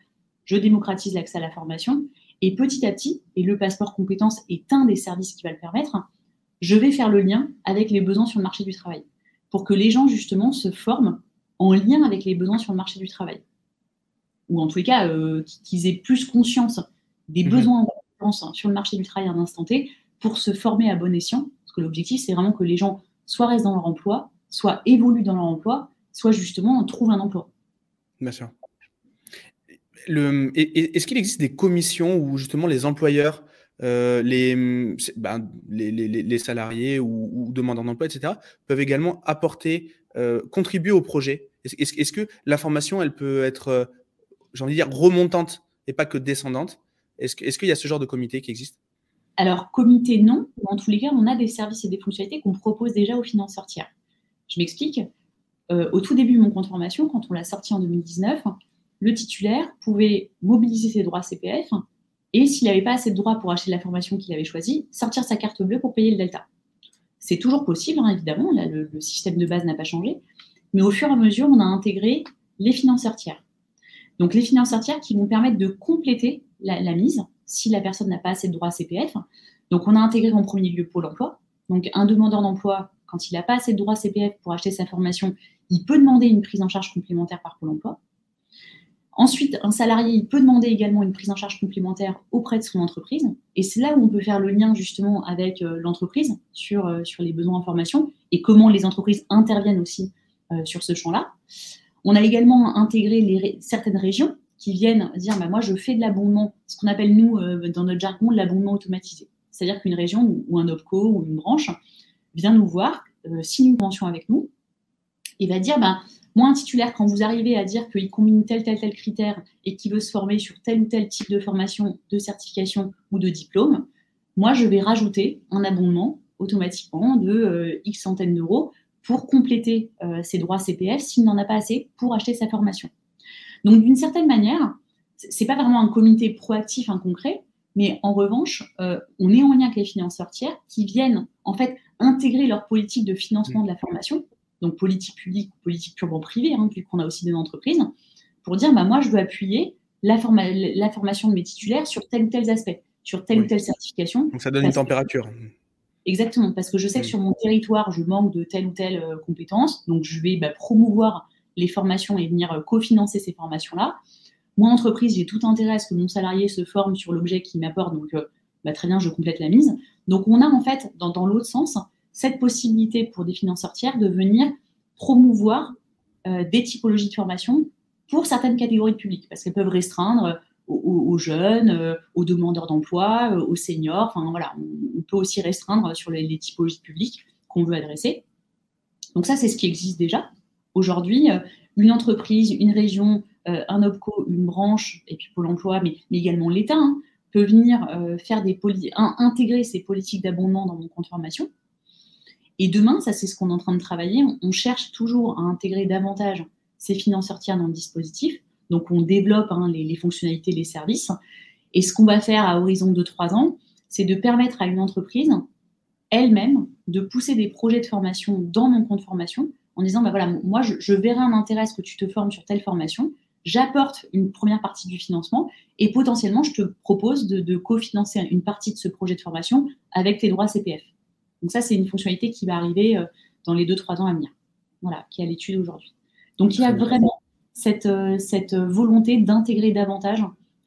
je démocratise l'accès à la formation. Et petit à petit, et le passeport compétences est un des services qui va le permettre, je vais faire le lien avec les besoins sur le marché du travail pour que les gens, justement, se forment en lien avec les besoins sur le marché du travail. Ou en tous les cas, euh, qu'ils aient plus conscience des mhm. besoins sur le marché du travail à un instant T pour se former à bon escient. Parce que l'objectif, c'est vraiment que les gens soit restent dans leur emploi, soit évoluent dans leur emploi, soit justement trouvent un emploi. Bien sûr. Est-ce qu'il existe des commissions où justement les employeurs euh, ben, les, salariés ou, demandeurs d'emploi, etc., peuvent également apporter, euh, contribuer au projet? Est-ce que l'information, elle peut être, euh, j'ai envie de dire, remontante et pas que descendante? Est-ce qu'il y a ce genre de comité qui existe? Alors, comité, non. En tous les cas, on a des services et des fonctionnalités qu'on propose déjà aux financeurs tiers. Je m'explique. au tout début mon compte formation, quand on l'a sorti en 2019, le titulaire pouvait mobiliser ses droits CPF et s'il n'avait pas assez de droits pour acheter la formation qu'il avait choisie, sortir sa carte bleue pour payer le delta. C'est toujours possible, hein, évidemment, le, système de base n'a pas changé, mais au fur et à mesure, on a intégré les financeurs tiers. Donc les financeurs tiers qui vont permettre de compléter la, mise si la personne n'a pas assez de droits CPF. Donc on a intégré en premier lieu Pôle emploi. Donc un demandeur d'emploi, quand il n'a pas assez de droits CPF pour acheter sa formation, il peut demander une prise en charge complémentaire par Pôle emploi. Ensuite, un salarié peut demander également une prise en charge complémentaire auprès de son entreprise. Et c'est là où on peut faire le lien justement avec euh, l'entreprise sur, euh, sur les besoins en formation et comment les entreprises interviennent aussi euh, sur ce champ-là. On a également intégré certaines régions qui viennent dire bah, moi je fais de l'abondement, ce qu'on appelle nous dans notre jargon l'abondement automatisé. C'est-à-dire qu'une région ou un OPCO ou une branche vient nous voir, signe une convention avec nous et va dire bah, moi, un titulaire, quand vous arrivez à dire qu'il combine tel, tel, tel critère et qu'il veut se former sur tel ou tel type de formation, de certification ou de diplôme, moi, je vais rajouter un abondement automatiquement de euh, X centaines d'euros pour compléter euh, ses droits CPF s'il n'en a pas assez pour acheter sa formation. Donc, d'une certaine manière, c'est pas vraiment un comité proactif, un concret, mais en revanche, euh, on est en lien avec les financeurs tiers qui viennent en fait intégrer leur politique de financement de la formation donc politique publique ou politique purement privée, hein, puisqu'on a aussi des entreprises, pour dire bah, moi, je veux appuyer la, formation de mes titulaires sur tel ou tel aspect, sur telle ou telle certification. Donc ça donne une température. Exactement, parce que je sais que sur mon territoire, je manque de telle ou telle euh, compétence, donc je vais bah, promouvoir les formations et venir euh, cofinancer ces formations-là. Moi, entreprise, j'ai tout intérêt à ce que mon salarié se forme sur l'objet qui m'apporte, donc euh, bah, très bien, je complète la mise. Donc on a en fait, dans, dans l'autre sens, cette possibilité pour des financeurs tiers de venir promouvoir euh, des typologies de formation pour certaines catégories de publics, parce qu'elles peuvent restreindre aux, jeunes, euh, aux demandeurs d'emploi, euh, aux seniors. Enfin voilà, on, peut aussi restreindre sur les, typologies de publics qu'on veut adresser. Donc ça, c'est ce qui existe déjà. Aujourd'hui, une entreprise, une région, un OPCO, une branche, et puis Pôle emploi, mais, également l'État, hein, peut venir faire des intégrer ces politiques d'abondement dans mon compte formation et demain, ça c'est ce qu'on est en train de travailler, on, cherche toujours à intégrer davantage ces financeurs tiers dans le dispositif. Donc on développe hein, les, fonctionnalités, les services. Et ce qu'on va faire à horizon de trois ans, c'est de permettre à une entreprise elle-même de pousser des projets de formation dans mon compte formation en disant, bah voilà, moi je, verrai un intérêt à ce que tu te formes sur telle formation, j'apporte une première partie du financement et potentiellement je te propose de, de cofinancer une partie de ce projet de formation avec tes droits CPF. Donc ça, c'est une fonctionnalité qui va arriver euh, dans les 2-3 ans à venir, voilà, qui est à l'étude aujourd'hui. Donc il y a vraiment cette, euh, cette volonté d'intégrer davantage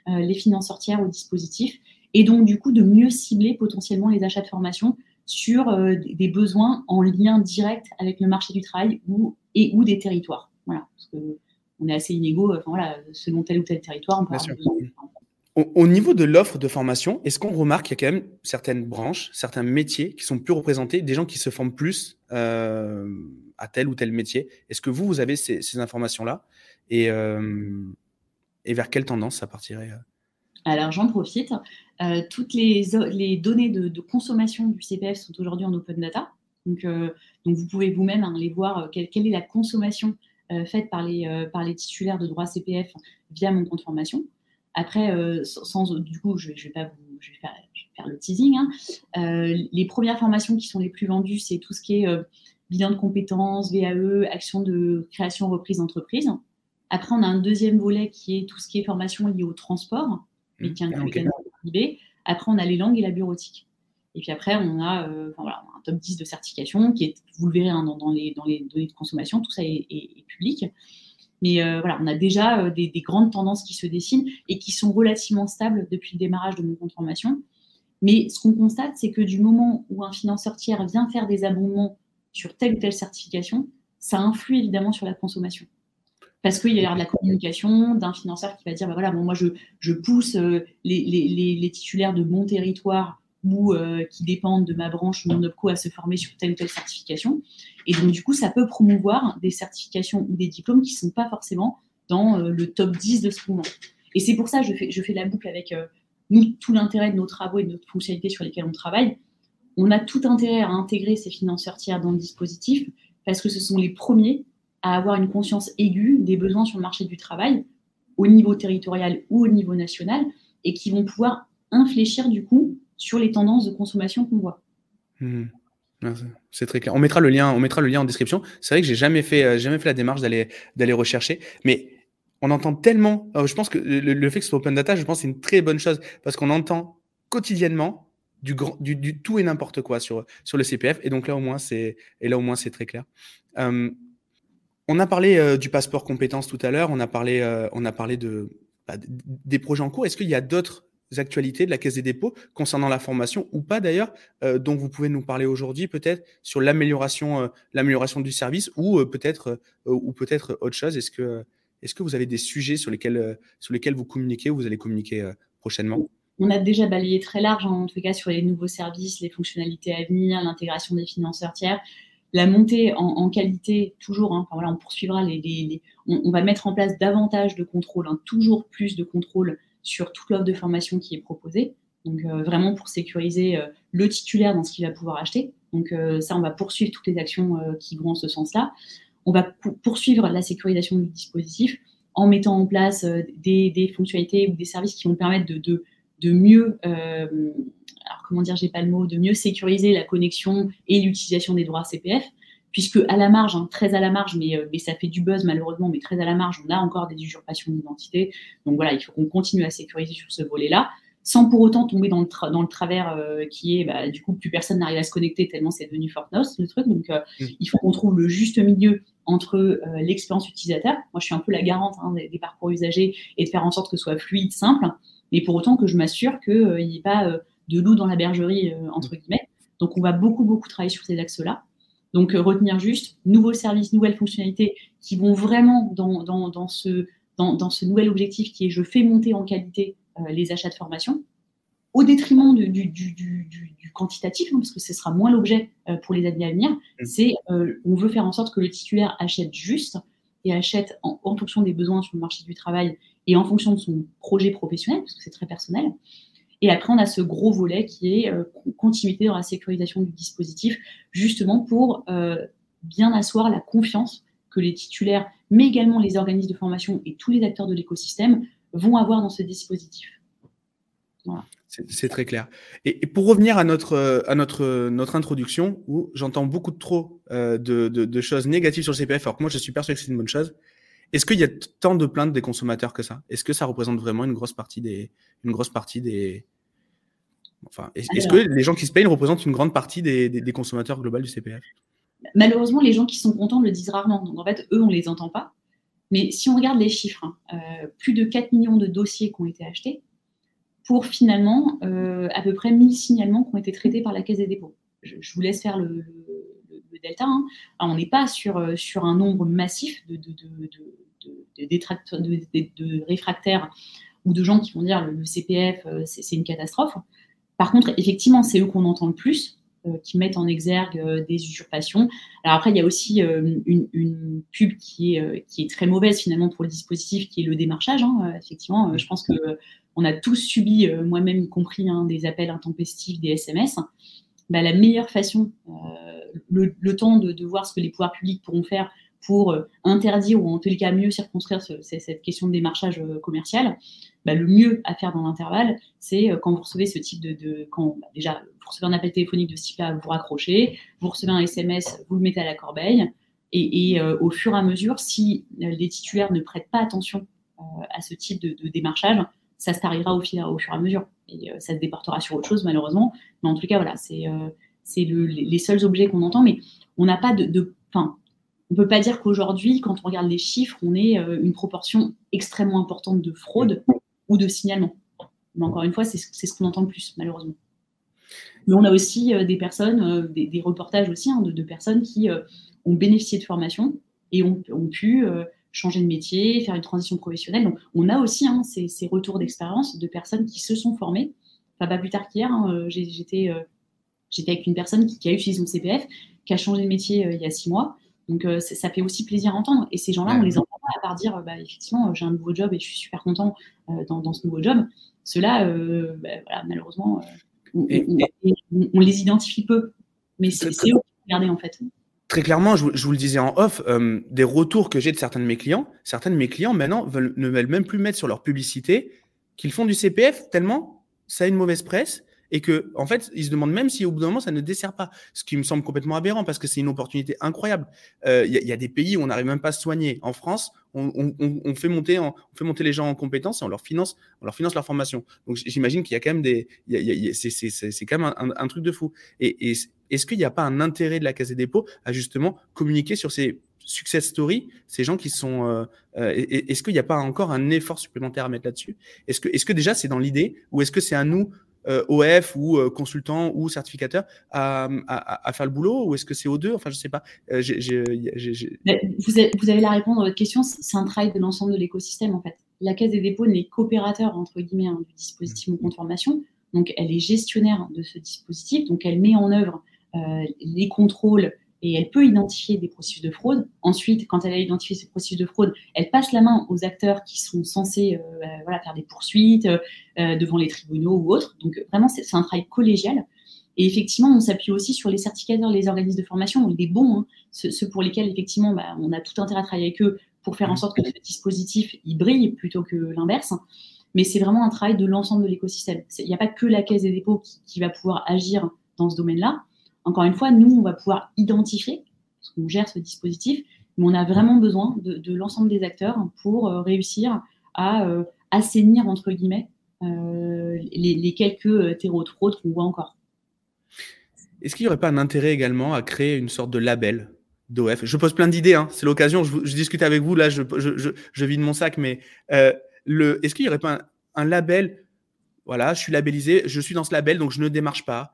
euh, les financeurs tiers au dispositif et donc du coup de mieux cibler potentiellement les achats de formation sur des besoins en lien direct avec le marché du travail ou, et ou des territoires. Voilà, parce que on est assez inégaux, enfin voilà, selon tel ou tel territoire, on peut avoir besoin au, niveau de l'offre de formation, est-ce qu'on remarque qu'il y a quand même certaines branches, certains métiers qui sont plus représentés, des gens qui se forment plus euh, à tel ou tel métier? Est-ce que vous, vous avez ces, informations-là? Et, et vers quelle tendance ça partirait alors j'en profite. toutes les, les données de, consommation du CPF sont aujourd'hui en open data. Donc, vous pouvez vous-même hein, aller voir quelle, est la consommation faite par les, les titulaires de droits CPF via mon compte formation. Après, sans, du coup, je, je vais pas vous je vais faire, le teasing. Hein. Euh, les premières formations qui sont les plus vendues, c'est tout ce qui est euh, bilan de compétences, VAE, action de création reprise d'entreprise. Après, on a un deuxième volet qui est tout ce qui est formation liée au transport, mais qui inclut okay. Après, on a les langues et la bureautique. Et puis après, on a, euh, un top 10 de certification qui est, vous le verrez hein, dans, les, dans, les, données de consommation, tout ça est, public. Mais voilà, on a déjà des, des, grandes tendances qui se dessinent et qui sont relativement stables depuis le démarrage de mon compte formation. Mais ce qu'on constate, c'est que du moment où un financeur tiers vient faire des abondements sur telle ou telle certification, ça influe évidemment sur la consommation. Parce qu'il y a de la communication d'un financeur qui va dire, bah voilà, moi je, pousse euh, les, les, titulaires de mon territoire ou euh, qui dépendent de ma branche mon OPCO à se former sur telle ou telle certification. Et donc du coup, ça peut promouvoir des certifications ou des diplômes qui ne sont pas forcément dans euh, le top 10 de ce moment. Et c'est pour ça que je fais, la boucle avec nous, tout l'intérêt de nos travaux et de notre fonctionnalité sur lesquelles on travaille, on a tout intérêt à intégrer ces financeurs tiers dans le dispositif parce que ce sont les premiers à avoir une conscience aiguë des besoins sur le marché du travail au niveau territorial ou au niveau national et qui vont pouvoir infléchir du coup sur les tendances de consommation qu'on voit. Mmh. C'est très clair. On mettra le lien, on mettra le lien en description. C'est vrai que j'ai jamais fait, euh, jamais fait la démarche d'aller, d'aller rechercher, mais on entend tellement. je pense que le, fait que ce soit open data, je pense c'est une très bonne chose parce qu'on entend quotidiennement du, grand, du, tout et n'importe quoi sur, sur le CPF. Et donc là au moins c'est et là au moins c'est très clair. Euh, on a parlé euh, du passeport compétences tout à l'heure. On a parlé euh, on a parlé de bah, des projets en cours. Est-ce qu'il y a d'autres actualités de la Caisse des dépôts concernant la formation ou pas d'ailleurs, dont vous pouvez nous parler aujourd'hui peut-être sur l'amélioration, l'amélioration du service ou peut-être ou peut-être autre chose. Est-ce que est-ce que vous avez des sujets sur lesquels, euh, sur lesquels vous communiquez ou vous allez communiquer euh, prochainement? On a déjà balayé très large, en tout cas sur les nouveaux services, les fonctionnalités à venir, l'intégration des financeurs tiers, la montée en, qualité, toujours, hein, voilà, on poursuivra les, on, va mettre en place davantage de contrôles, hein, toujours plus de contrôles sur toute l'offre de formation qui est proposée. Donc euh, vraiment pour sécuriser le titulaire dans ce qu'il va pouvoir acheter. Donc ça, on va poursuivre toutes les actions qui vont en ce sens-là on va poursuivre la sécurisation du dispositif en mettant en place euh, des, fonctionnalités ou des services qui vont permettre de, mieux, euh, alors comment dire, j'ai pas le mot, de mieux sécuriser la connexion et l'utilisation des droits CPF, puisque à la marge, hein, très à la marge, mais, euh, mais, ça fait du buzz malheureusement, mais très à la marge, on a encore des usurpations d'identité. Donc voilà, il faut qu'on continue à sécuriser sur ce volet-là sans pour autant tomber dans le, dans le travers euh, qui est, bah, du coup, plus personne n'arrive à se connecter tellement c'est devenu Fortnite, le truc. Donc, euh, mm. il faut qu'on trouve le juste milieu entre euh, l'expérience utilisateur. Moi, je suis un peu la garante hein, des, parcours usagers et de faire en sorte que ce soit fluide, simple, mais pour autant que je m'assure qu'il n'y ait pas de loup dans la bergerie, entre mm. guillemets. Donc, on va beaucoup, beaucoup travailler sur ces axes-là. Donc, retenir juste nouveaux services, nouvelles fonctionnalités qui vont vraiment dans, dans, dans ce, dans, dans, ce nouvel objectif qui est je fais monter en qualité euh, les achats de formation, au détriment du, quantitatif, hein, parce que ce sera moins l'objet euh, pour les années à venir. Mm. C'est euh, on veut faire en sorte que le titulaire achète juste et achète en, fonction des besoins sur le marché du travail et en fonction de son projet professionnel, parce que c'est très personnel. Et après, on a ce gros volet qui est continuité dans la sécurisation du dispositif, justement pour bien asseoir la confiance que les titulaires, mais également les organismes de formation et tous les acteurs de l'écosystème vont avoir dans ce dispositif. C'est très clair. Et, pour revenir à notre, à notre, notre introduction, où j'entends beaucoup trop euh, de, de, choses négatives sur le CPF, alors que moi je suis persuadé que c'est une bonne chose, est-ce qu'il y a tant de plaintes des consommateurs que ça? Est-ce que ça représente vraiment une grosse partie des. Une grosse partie des... Enfin, est-ce que les gens qui se plaignent représentent une grande partie des, des, des consommateurs globaux du CPF Malheureusement, les gens qui sont contents le disent rarement. Donc en fait, eux, on ne les entend pas. Mais si on regarde les chiffres, hein, euh, plus de 4 millions de dossiers qui ont été achetés pour finalement euh, à peu près 1000 signalements qui ont été traités par la Caisse des dépôts. Je, vous laisse faire le, delta. Hein. on n'est pas sur, euh, sur un nombre massif de, de, réfractaires ou de gens qui vont dire le, le CPF, c'est une catastrophe. Par contre, effectivement, c'est eux qu'on entend le plus qui mettent en exergue des usurpations. Alors après, il y a aussi une, pub qui est, qui est très mauvaise finalement pour le dispositif, qui est le démarchage. Hein. effectivement, je pense que on a tous subi, moi-même y compris, hein, des appels intempestifs, des SMS. Bah, la meilleure façon, le, temps de, de, voir ce que les pouvoirs publics pourront faire pour euh, interdire ou en les cas mieux circonscrire cette question de démarchage euh, commercial, bah, le mieux à faire dans l'intervalle, c'est euh, quand vous recevez ce type de, quand bah, déjà vous recevez un appel téléphonique de ce type-là, vous raccrochez, vous recevez un SMS, vous le mettez à la corbeille, et, au fur et à mesure, si les titulaires ne prêtent pas attention à ce type de, démarchage, ça se au fur et à mesure. Et ça se déportera sur autre chose, malheureusement. Mais en tout cas, voilà, c'est c'est les seuls objets qu'on entend, mais on n'a pas de, de on ne peut pas dire qu'aujourd'hui, quand on regarde les chiffres, on ait euh, une proportion extrêmement importante de fraude ou de signalement. Mais encore une fois, c'est ce qu'on entend le plus, malheureusement. Mais on a aussi euh, des personnes, euh, des, reportages aussi, hein, de, personnes qui ont bénéficié de formation et ont, pu changer de métier, faire une transition professionnelle. Donc, on a aussi hein, ces, retours d'expérience de personnes qui se sont formées. Enfin, pas plus tard qu'hier, hein, j'étais avec une personne qui, qui, a utilisé son CPF, qui a changé de métier il y a six mois donc, euh, ça fait aussi plaisir à entendre. Et ces gens-là, on les entend pas à part dire, bah, effectivement, j'ai un nouveau job et je suis super content euh, dans, ce nouveau job. Ceux-là, euh, bah, malheureusement, on, les identifie peu. Mais c'est eux qui regarder, en fait. Très clairement, je, vous le disais en off, des retours que j'ai de certains de mes clients, certains de mes clients maintenant ne veulent même plus mettre sur leur publicité qu'ils font du CPF tellement ça a une mauvaise presse et que en fait ils se demandent même si au bout d'un moment ça ne dessert pas. Ce qui me semble complètement aberrant parce que c'est une opportunité incroyable. Euh, il y, a des pays où on n'arrive même pas à se soigner. En France on, fait monter on fait monter les gens en compétences et on leur finance on leur finance leur formation. Donc j'imagine qu'il y a quand même des c'est quand même un, truc de fou. Et, est-ce qu'il n'y a pas un intérêt de la Caisse des dépôts à justement communiquer sur ces success stories, ces gens qui sont. Euh, euh, est-ce qu'il n'y a pas encore un effort supplémentaire à mettre là-dessus? Est-ce que, est-ce que déjà c'est dans l'idée, ou est-ce que c'est à nous euh, OF ou euh, consultant ou certificateur à, faire le boulot ou est-ce que c'est aux deux? Enfin, je sais pas. Euh, vous, avez, la réponse à votre question. C'est un travail de l'ensemble de l'écosystème en fait. La Caisse des dépôts n'est qu'opérateur entre guillemets hein, du dispositif de formation. Donc, elle est gestionnaire de ce dispositif. Donc, elle met en œuvre les contrôles et elle peut identifier des processus de fraude. Ensuite, quand elle a identifié ces processus de fraude, elle passe la main aux acteurs qui sont censés euh, euh, faire des poursuites euh, devant les tribunaux ou autres. Donc vraiment, c'est un travail collégial. Et effectivement, on s'appuie aussi sur les certificateurs, les organismes de formation, les bons, hein, ceux, pour lesquels effectivement bah, on a tout intérêt à travailler avec eux pour faire en sorte que ce dispositif il brille plutôt que l'inverse. Mais c'est vraiment un travail de l'ensemble de l'écosystème. Il n'y a pas que la Caisse des dépôts qui va pouvoir agir dans ce domaine-là. Encore une fois, nous, on va pouvoir identifier, parce qu'on gère ce dispositif, mais on a vraiment besoin de, l'ensemble des acteurs pour euh, réussir à euh, assainir, entre guillemets, euh, les, quelques terreaux de fraude qu'on voit encore. Est-ce qu'il n'y aurait pas un intérêt également à créer une sorte de label d'OF Je pose plein d'idées, hein. c'est l'occasion, je, discute avec vous, là je, je, vide mon sac, mais est-ce qu'il n'y aurait pas un, label? Voilà, je suis labellisé, je suis dans ce label, donc je ne démarche pas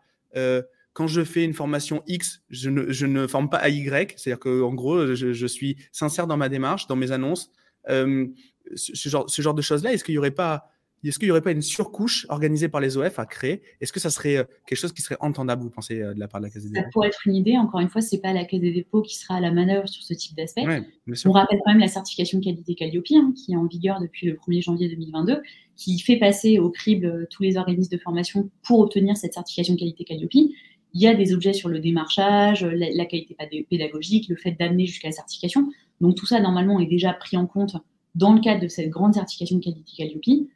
quand je fais une formation X, je ne, forme pas à Y. C'est-à-dire qu'en gros, je, suis sincère dans ma démarche, dans mes annonces. Euh, ce, genre, ce genre de choses-là, est-ce qu'il n'y aurait pas est-ce qu'il y aurait pas une surcouche organisée par les OF à créer? Est-ce que ça serait euh, quelque chose qui serait entendable, vous pensez, euh, de la part de la Caisse des dépôts? Ça pourrait être une idée. Encore une fois, c'est pas la Caisse des dépôts qui sera à la manœuvre sur ce type d'aspect. On rappelle quand même la certification qualité Calliope, hein, qui est en vigueur depuis le 1er janvier 2022, qui fait passer au crible tous les organismes de formation pour obtenir cette certification qualité Calliope il y a des objets sur le démarchage, la, qualité pédagogique, le fait d'amener jusqu'à la certification. Donc tout ça, normalement, est déjà pris en compte dans le cadre de cette grande certification qualité Calliope.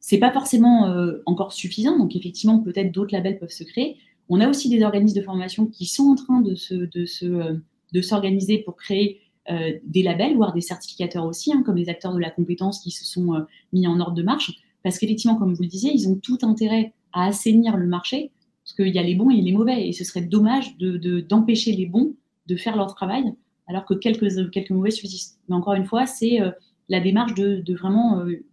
C'est pas forcément euh, encore suffisant, donc effectivement, peut-être d'autres labels peuvent se créer. On a aussi des organismes de formation qui sont en train de, se, de, se, euh, de s'organiser pour créer euh, des labels, voire des certificateurs aussi, hein, comme les acteurs de la compétence qui se sont mis en ordre de marche. Parce qu'effectivement, comme vous le disiez, ils ont tout intérêt à assainir le marché parce qu'il y a les bons et les mauvais. Et ce serait dommage d'empêcher de, les bons de faire leur travail, alors que quelques, quelques mauvais subsistent. Mais encore une fois, c'est euh, la démarche de, vraiment euh,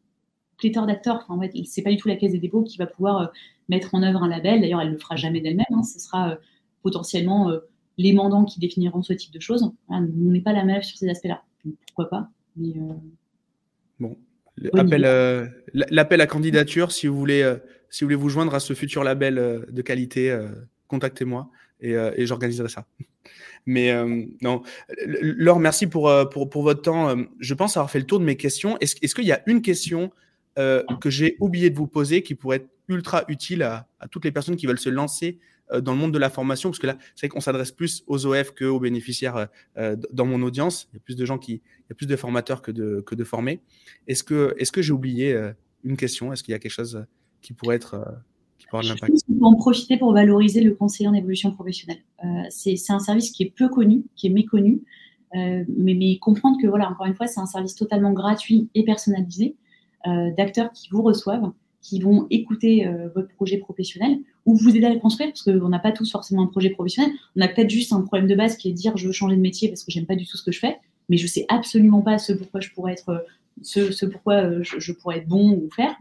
pléthore d'acteurs. Enfin, en fait, c'est pas du tout la Caisse des dépôts qui va pouvoir euh, mettre en œuvre un label. D'ailleurs, elle ne le fera jamais d'elle-même. Hein. Ce sera potentiellement les mandants qui définiront ce type de choses. on n'est pas la même sur ces aspects-là. Pourquoi pas Bon, l'appel à candidature, si vous voulez si vous voulez vous joindre à ce futur label euh, de qualité, euh, contactez-moi. et, j'organiserai ça. Mais non, Laure, merci pour, pour, votre temps. Je pense avoir fait le tour de mes questions. Est-ce est qu'il y a une question que j'ai oublié de vous poser qui pourrait être ultra utile à, toutes les personnes qui veulent se lancer euh, dans le monde de la formation, parce que là, c'est vrai qu'on s'adresse plus aux OF qu'aux bénéficiaires euh, euh, dans mon audience. Il y a plus de gens qui, il y a plus de formateurs que de, que de formés. Est-ce que, est-ce que j'ai oublié une question? Est-ce qu'il y a quelque chose qui pourrait être qui pourrait avoir de l'impact Je en profiter pour valoriser le conseiller en évolution professionnelle. c'est, c'est un service qui est peu connu, qui est méconnu, mais, mais comprendre que voilà, encore une fois, c'est un service totalement gratuit et personnalisé d'acteurs qui vous reçoivent qui vont écouter euh, votre projet professionnel ou vous aider à le construire, parce qu'on n'a pas tous forcément un projet professionnel. On a peut-être juste un problème de base qui est de dire je veux changer de métier parce que j'aime pas du tout ce que je fais, mais je sais absolument pas ce pourquoi je pourrais être, ce, pourquoi euh, je, pourrais être bon ou faire.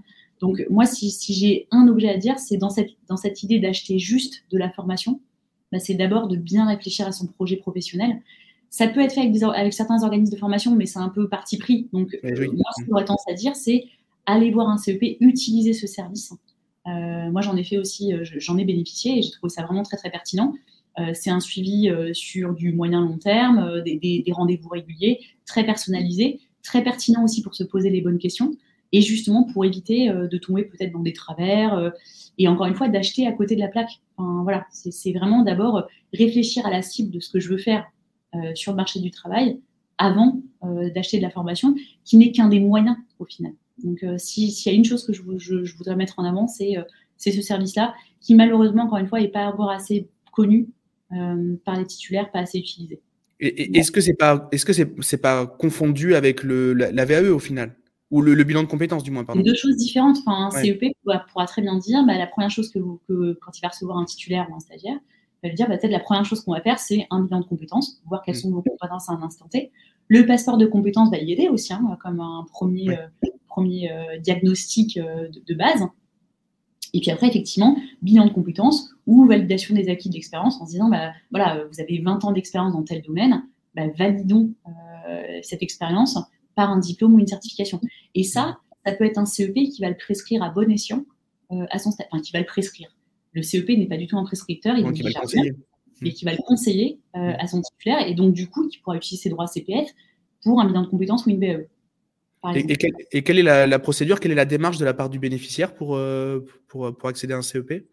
Donc moi, si, si j'ai un objet à dire, c'est dans cette, dans cette idée d'acheter juste de la formation, bah, c'est d'abord de bien réfléchir à son projet professionnel. Ça peut être fait avec, avec certains organismes de formation, mais c'est un peu parti pris. Donc moi, ce que j'aurais tendance à dire, c'est aller voir un CEP, utiliser ce service. Euh, moi, j'en ai fait aussi, euh, j'en ai bénéficié et j'ai trouvé ça vraiment très, très pertinent. Euh, c'est un suivi sur du moyen-long terme, des, rendez-vous réguliers, très personnalisé, très pertinent aussi pour se poser les bonnes questions et justement pour éviter de tomber peut-être dans des travers et encore une fois d'acheter à côté de la plaque. Enfin, voilà, c'est vraiment d'abord réfléchir à la cible de ce que je veux faire sur le marché du travail avant d'acheter de la formation, qui n'est qu'un des moyens au final. Donc, euh, s'il y a une chose que je, voudrais mettre en avant, euh, c'est ce service-là, qui malheureusement, encore une fois, n'est pas encore assez connu euh, par les titulaires, pas assez utilisé. Est-ce que c'est pas, est-ce que c'est, pas confondu avec le, la, VAE au final? Ou le, bilan de compétences du moins pardon. Deux choses différentes. Enfin, un CEP pourra, très bien dire, bah, la première chose que, vous, quand il va recevoir un titulaire ou un stagiaire, il va lui dire bah, peut-être la première chose qu'on va faire, c'est un bilan de compétences, voir quelles mm. sont vos compétences à un instant T. Le passeport de compétences va y aider aussi, hein, comme un premier, premier euh, diagnostic euh, de, base. Et puis après, effectivement, bilan de compétences ou validation des acquis de l'expérience en se disant, bah, voilà, vous avez 20 ans d'expérience dans tel domaine, bah, validons euh, cette expérience par un diplôme ou une certification. Et ça, ça peut être un CEP qui va le prescrire à bon escient à son stade, enfin, qui va le prescrire. Le CEP n'est pas du tout un prescripteur, il est conseiller. et qui va le conseiller à son titulaire, et donc du coup, qui pourra utiliser ses droits CPF pour un bilan de compétences ou une BE. Et, quelle est la, procédure, quelle est la démarche de la part du bénéficiaire pour, euh, pour, pour, accéder à un CEP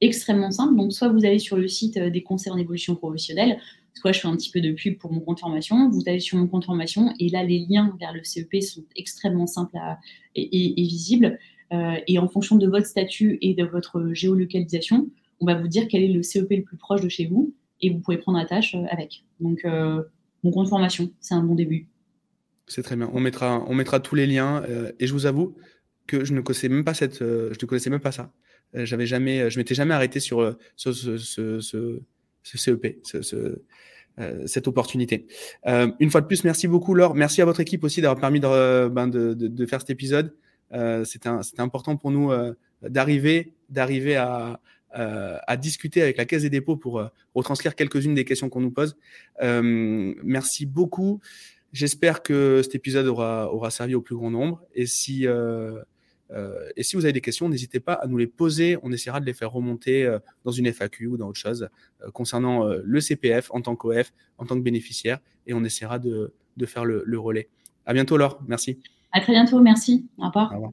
Extrêmement simple. Donc, soit vous allez sur le site euh, des conseils en évolution professionnelle, soit je fais un petit peu de pub pour mon compte formation. Vous allez sur mon compte formation et là, les liens vers le CEP sont extrêmement simples et, visibles. Euh, et en fonction de votre statut et de votre géolocalisation, on va vous dire quel est le CEP le plus proche de chez vous et vous pouvez prendre la tâche avec. Donc, mon compte formation, c'est un bon début. C'est très bien. On mettra, on mettra tous les liens. Euh, et je vous avoue que je ne connaissais même pas cette, euh, je ne connaissais même pas ça. Euh, j'avais jamais, je m'étais jamais arrêté sur, ce, CEP, cette opportunité. une fois de plus, merci beaucoup Laure. Merci à votre équipe aussi d'avoir permis de, ben de, faire cet épisode. C'était important pour nous d'arriver, d'arriver à, à discuter avec la Caisse des dépôts pour retranscrire quelques-unes des questions qu'on nous pose. merci beaucoup. J'espère que cet épisode aura, aura servi au plus grand nombre. Et si, euh, euh, et si vous avez des questions, n'hésitez pas à nous les poser. On essaiera de les faire remonter euh, dans une FAQ ou dans autre chose concernant le CPF en tant qu'OF, en tant que bénéficiaire. Et on essaiera de, de faire le, le relais. À bientôt, Laure. Merci. À très bientôt. Merci. Au revoir. Au revoir.